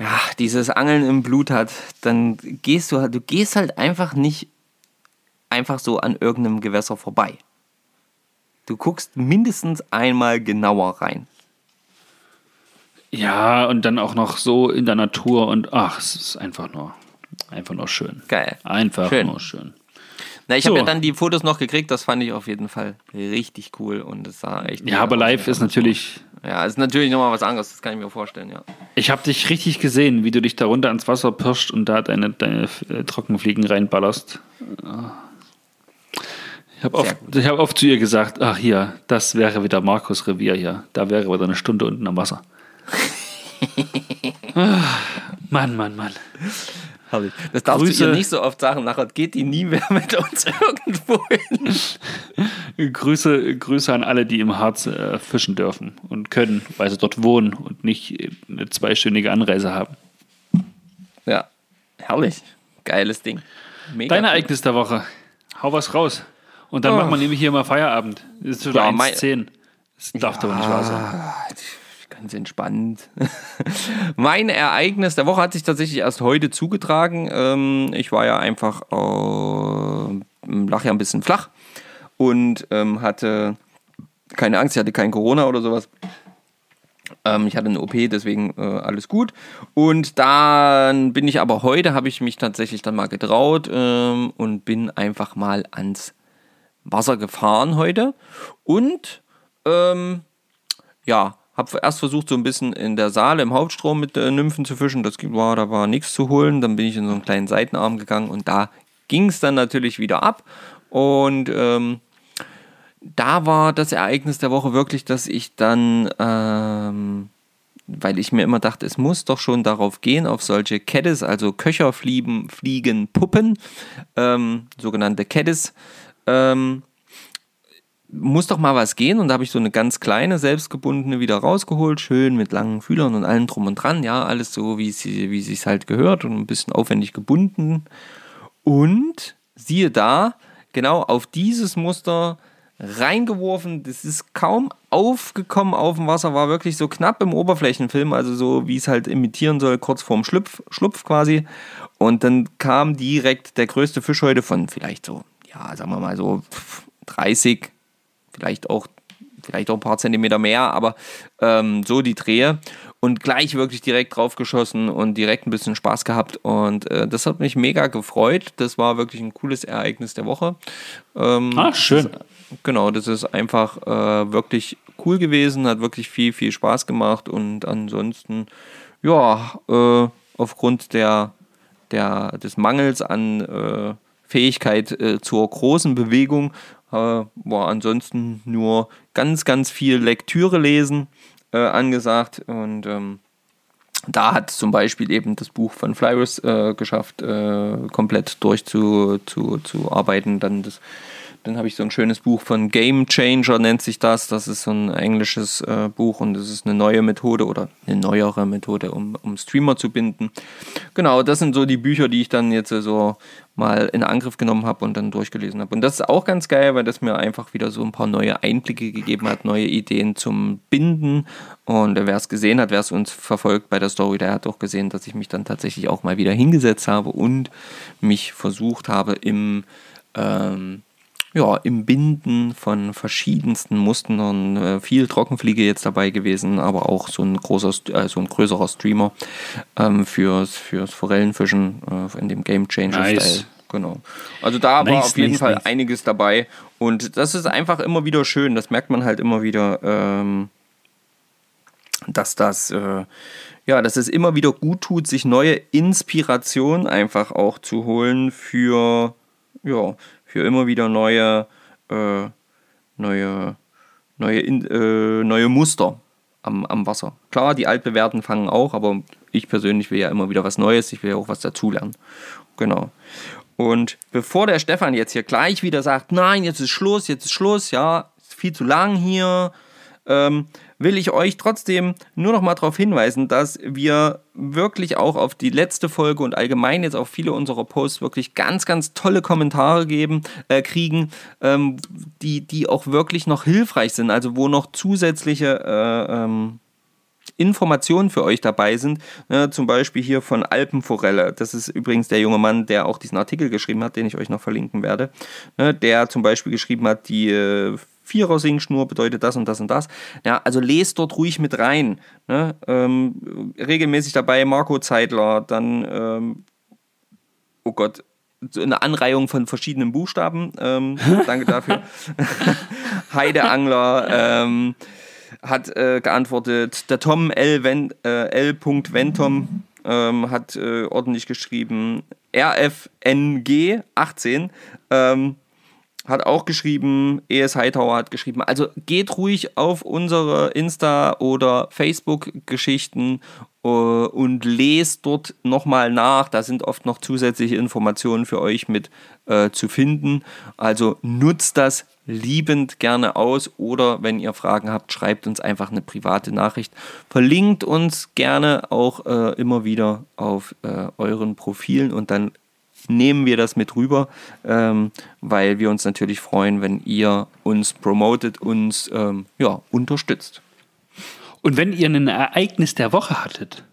ja, dieses Angeln im Blut hat, dann gehst du halt, du gehst halt einfach nicht einfach so an irgendeinem Gewässer vorbei. Du guckst mindestens einmal genauer rein. Ja, und dann auch noch so in der Natur und ach, es ist einfach nur, einfach nur schön. Geil. Einfach Schön. nur schön. Na, ich So. habe ja dann die Fotos noch gekriegt, das fand ich auf jeden Fall richtig cool und es sah echt. Ja, aber live ist natürlich. Ja, ist natürlich nochmal was anderes, das kann ich mir vorstellen, ja. Ich habe dich richtig gesehen, wie du dich da runter ans Wasser pirscht und da deine, deine äh, Trockenfliegen reinballerst. Ich habe oft, ich hab oft zu ihr gesagt, ach hier, das wäre wieder Markus Revier hier. Da wäre wieder eine Stunde unten am Wasser. Ah, Mann, Mann, Mann. Herrlich. Das darfst Grüße. du ihr nicht so oft sagen, nachher geht die nie mehr mit uns irgendwo hin. Grüße, Grüße an alle, die im Harz äh, fischen dürfen und können, weil sie dort wohnen und nicht eine zweistündige Anreise haben. Ja, herrlich. Geiles Ding. Mega Dein Ereignis der Woche. Hau was raus. Und dann oh. machen wir nämlich hier mal Feierabend. Es ist schon ja, 1.10. Das darf ja, doch nicht wahr sein. Ganz entspannt. mein Ereignis der Woche hat sich tatsächlich erst heute zugetragen. Ähm, ich war ja einfach, äh, lag ja ein bisschen flach und ähm, hatte keine Angst, ich hatte kein Corona oder sowas. Ähm, ich hatte eine OP, deswegen äh, alles gut. Und dann bin ich aber heute, habe ich mich tatsächlich dann mal getraut ähm, und bin einfach mal ans Wasser gefahren heute. Und ähm, ja, habe erst versucht, so ein bisschen in der Saale im Hauptstrom mit äh, Nymphen zu fischen. Das war, da war nichts zu holen. Dann bin ich in so einen kleinen Seitenarm gegangen und da ging es dann natürlich wieder ab. Und ähm, da war das Ereignis der Woche wirklich, dass ich dann, ähm, weil ich mir immer dachte, es muss doch schon darauf gehen, auf solche Kettes, also Köcherfliegen, Fliegen, Puppen, ähm, sogenannte Kettes, ähm, muss doch mal was gehen. Und da habe ich so eine ganz kleine, selbstgebundene wieder rausgeholt, schön mit langen Fühlern und allem drum und dran. Ja, alles so, wie es wie es halt gehört und ein bisschen aufwendig gebunden. Und siehe da, genau auf dieses Muster reingeworfen. Das ist kaum aufgekommen auf dem Wasser, war wirklich so knapp im Oberflächenfilm, also so wie es halt imitieren soll, kurz vorm Schlupf, Schlupf quasi. Und dann kam direkt der größte Fisch heute von vielleicht so, ja, sagen wir mal so 30, vielleicht auch, vielleicht auch ein paar Zentimeter mehr, aber ähm, so die Drehe. Und gleich wirklich direkt drauf geschossen und direkt ein bisschen Spaß gehabt. Und äh, das hat mich mega gefreut. Das war wirklich ein cooles Ereignis der Woche. Ähm, ah, schön. Das, genau, das ist einfach äh, wirklich cool gewesen, hat wirklich viel, viel Spaß gemacht. Und ansonsten, ja, äh, aufgrund der, der, des Mangels an äh, Fähigkeit äh, zur großen Bewegung war ansonsten nur ganz, ganz viel Lektüre lesen äh, angesagt und ähm, da hat zum Beispiel eben das Buch von Flyrus äh, geschafft, äh, komplett durchzuarbeiten. Zu, zu. Dann das dann habe ich so ein schönes Buch von Game Changer, nennt sich das. Das ist so ein englisches äh, Buch und das ist eine neue Methode oder eine neuere Methode, um, um Streamer zu binden. Genau, das sind so die Bücher, die ich dann jetzt so mal in Angriff genommen habe und dann durchgelesen habe. Und das ist auch ganz geil, weil das mir einfach wieder so ein paar neue Einblicke gegeben hat, neue Ideen zum Binden. Und wer es gesehen hat, wer es uns verfolgt bei der Story, der hat auch gesehen, dass ich mich dann tatsächlich auch mal wieder hingesetzt habe und mich versucht habe im ähm, ja, im Binden von verschiedensten Mustern. Äh, viel Trockenfliege jetzt dabei gewesen, aber auch so ein großer, äh, so ein größerer Streamer ähm, fürs, fürs Forellenfischen äh, in dem Game Changer Style. Nice. Genau. Also da nice, war auf jeden nice, Fall einiges dabei. Und das ist einfach immer wieder schön. Das merkt man halt immer wieder, ähm, dass das, äh, ja, dass es immer wieder gut tut, sich neue Inspiration einfach auch zu holen für, ja, für immer wieder neue, äh, neue, neue, äh, neue Muster am, am Wasser. Klar, die altbewährten fangen auch, aber ich persönlich will ja immer wieder was Neues, ich will ja auch was dazulernen. Genau. Und bevor der Stefan jetzt hier gleich wieder sagt, nein, jetzt ist Schluss, jetzt ist Schluss, ja, ist viel zu lang hier, ähm, will ich euch trotzdem nur noch mal darauf hinweisen, dass wir wirklich auch auf die letzte Folge und allgemein jetzt auf viele unserer Posts wirklich ganz, ganz tolle Kommentare geben, äh, kriegen, ähm, die, die auch wirklich noch hilfreich sind, also wo noch zusätzliche äh, ähm, Informationen für euch dabei sind. Ne, zum Beispiel hier von Alpenforelle. Das ist übrigens der junge Mann, der auch diesen Artikel geschrieben hat, den ich euch noch verlinken werde. Ne, der zum Beispiel geschrieben hat, die äh, Vierer-Singschnur bedeutet das und das und das. Ja, also lest dort ruhig mit rein. Ne? Ähm, regelmäßig dabei Marco Zeitler, dann, ähm, oh Gott, so eine Anreihung von verschiedenen Buchstaben. Ähm, danke dafür. Heideangler ähm, hat äh, geantwortet. Der Tom L. Ven, äh, L. Ventom ähm, hat äh, ordentlich geschrieben. RFNG 18. Hat auch geschrieben, ES Hightower hat geschrieben. Also geht ruhig auf unsere Insta- oder Facebook-Geschichten äh, und lest dort nochmal nach. Da sind oft noch zusätzliche Informationen für euch mit äh, zu finden. Also nutzt das liebend gerne aus oder wenn ihr Fragen habt, schreibt uns einfach eine private Nachricht. Verlinkt uns gerne auch äh, immer wieder auf äh, euren Profilen und dann nehmen wir das mit rüber, ähm, weil wir uns natürlich freuen, wenn ihr uns promotet, uns ähm, ja, unterstützt. Und wenn ihr ein Ereignis der Woche hattet,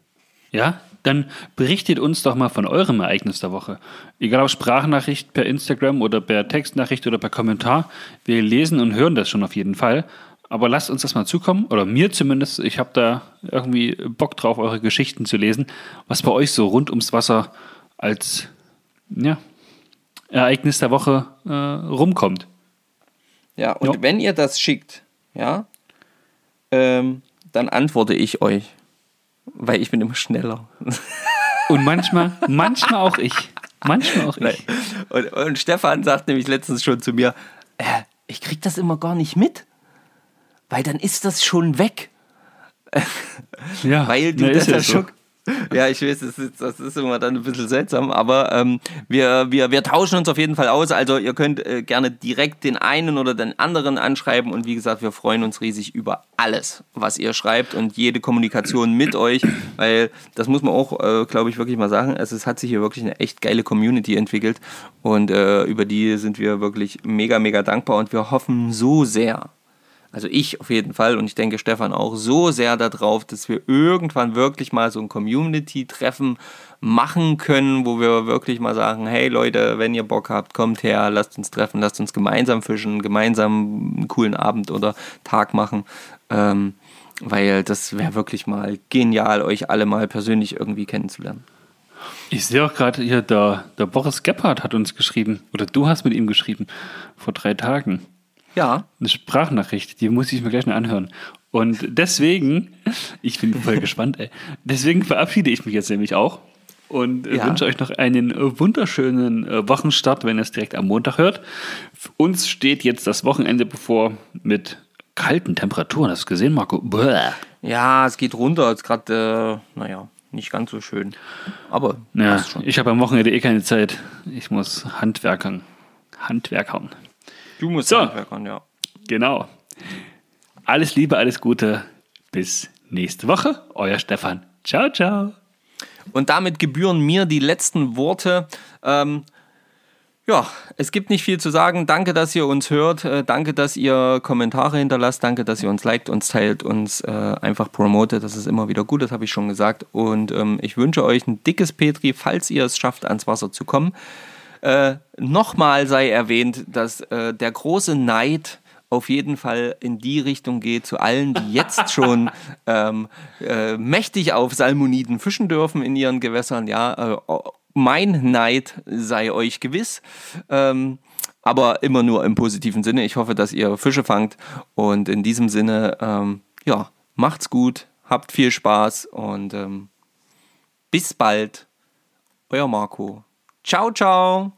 ja, dann berichtet uns doch mal von eurem Ereignis der Woche. Egal ob Sprachnachricht per Instagram oder per Textnachricht oder per Kommentar. Wir lesen und hören das schon auf jeden Fall. Aber lasst uns das mal zukommen, oder mir zumindest. Ich habe da irgendwie Bock drauf, eure Geschichten zu lesen, was bei euch so rund ums Wasser als ja, Ereignis der Woche äh, rumkommt. Ja, und ja. wenn ihr das schickt, ja, ähm, dann antworte ich euch. Weil ich bin immer schneller. Und manchmal, manchmal auch ich. Manchmal auch ich. Und, und Stefan sagt nämlich letztens schon zu mir, äh, ich krieg das immer gar nicht mit. Weil dann ist das schon weg. Ja, weil du das ja schon, ja, ich weiß, das ist, das ist immer dann ein bisschen seltsam, aber ähm, wir, wir, wir tauschen uns auf jeden Fall aus. Also ihr könnt äh, gerne direkt den einen oder den anderen anschreiben und wie gesagt, wir freuen uns riesig über alles, was ihr schreibt und jede Kommunikation mit euch, weil das muss man auch, äh, glaube ich, wirklich mal sagen. Also es hat sich hier wirklich eine echt geile Community entwickelt und äh, über die sind wir wirklich mega, mega dankbar und wir hoffen so sehr, also ich auf jeden Fall und ich denke Stefan auch so sehr darauf, dass wir irgendwann wirklich mal so ein Community-Treffen machen können, wo wir wirklich mal sagen, hey Leute, wenn ihr Bock habt, kommt her, lasst uns treffen, lasst uns gemeinsam fischen, gemeinsam einen coolen Abend oder Tag machen. Ähm, weil das wäre wirklich mal genial, euch alle mal persönlich irgendwie kennenzulernen. Ich sehe auch gerade hier, der, der Boris Gebhardt hat uns geschrieben, oder du hast mit ihm geschrieben, vor drei Tagen. Ja. Eine Sprachnachricht, die muss ich mir gleich noch anhören. Und deswegen, ich bin voll gespannt, ey. Deswegen verabschiede ich mich jetzt nämlich auch und ja. wünsche euch noch einen wunderschönen äh, Wochenstart, wenn ihr es direkt am Montag hört. Für uns steht jetzt das Wochenende bevor mit kalten Temperaturen. Hast du gesehen, Marco? Bäh. Ja, es geht runter. Jetzt gerade, äh, naja, nicht ganz so schön. Aber ja, ich habe am Wochenende eh keine Zeit. Ich muss Handwerkern. Handwerkern. Du musst so, Handwerkern, ja. Genau. Alles Liebe, alles Gute. Bis nächste Woche. Euer Stefan. Ciao, ciao. Und damit gebühren mir die letzten Worte. Ähm, ja, es gibt nicht viel zu sagen. Danke, dass ihr uns hört. Äh, danke, dass ihr Kommentare hinterlasst. Danke, dass ihr uns liked, uns teilt, uns äh, einfach promotet. Das ist immer wieder gut, das habe ich schon gesagt. Und ähm, ich wünsche euch ein dickes Petri, falls ihr es schafft, ans Wasser zu kommen. Äh, Nochmal sei erwähnt, dass äh, der große Neid auf jeden Fall in die Richtung geht zu allen, die jetzt schon ähm, äh, mächtig auf Salmoniden fischen dürfen in ihren Gewässern. Ja, äh, mein Neid sei euch gewiss. Ähm, aber immer nur im positiven Sinne. Ich hoffe, dass ihr Fische fangt. Und in diesem Sinne, ähm, ja, macht's gut, habt viel Spaß und ähm, bis bald. Euer Marco. Ciao, ciao.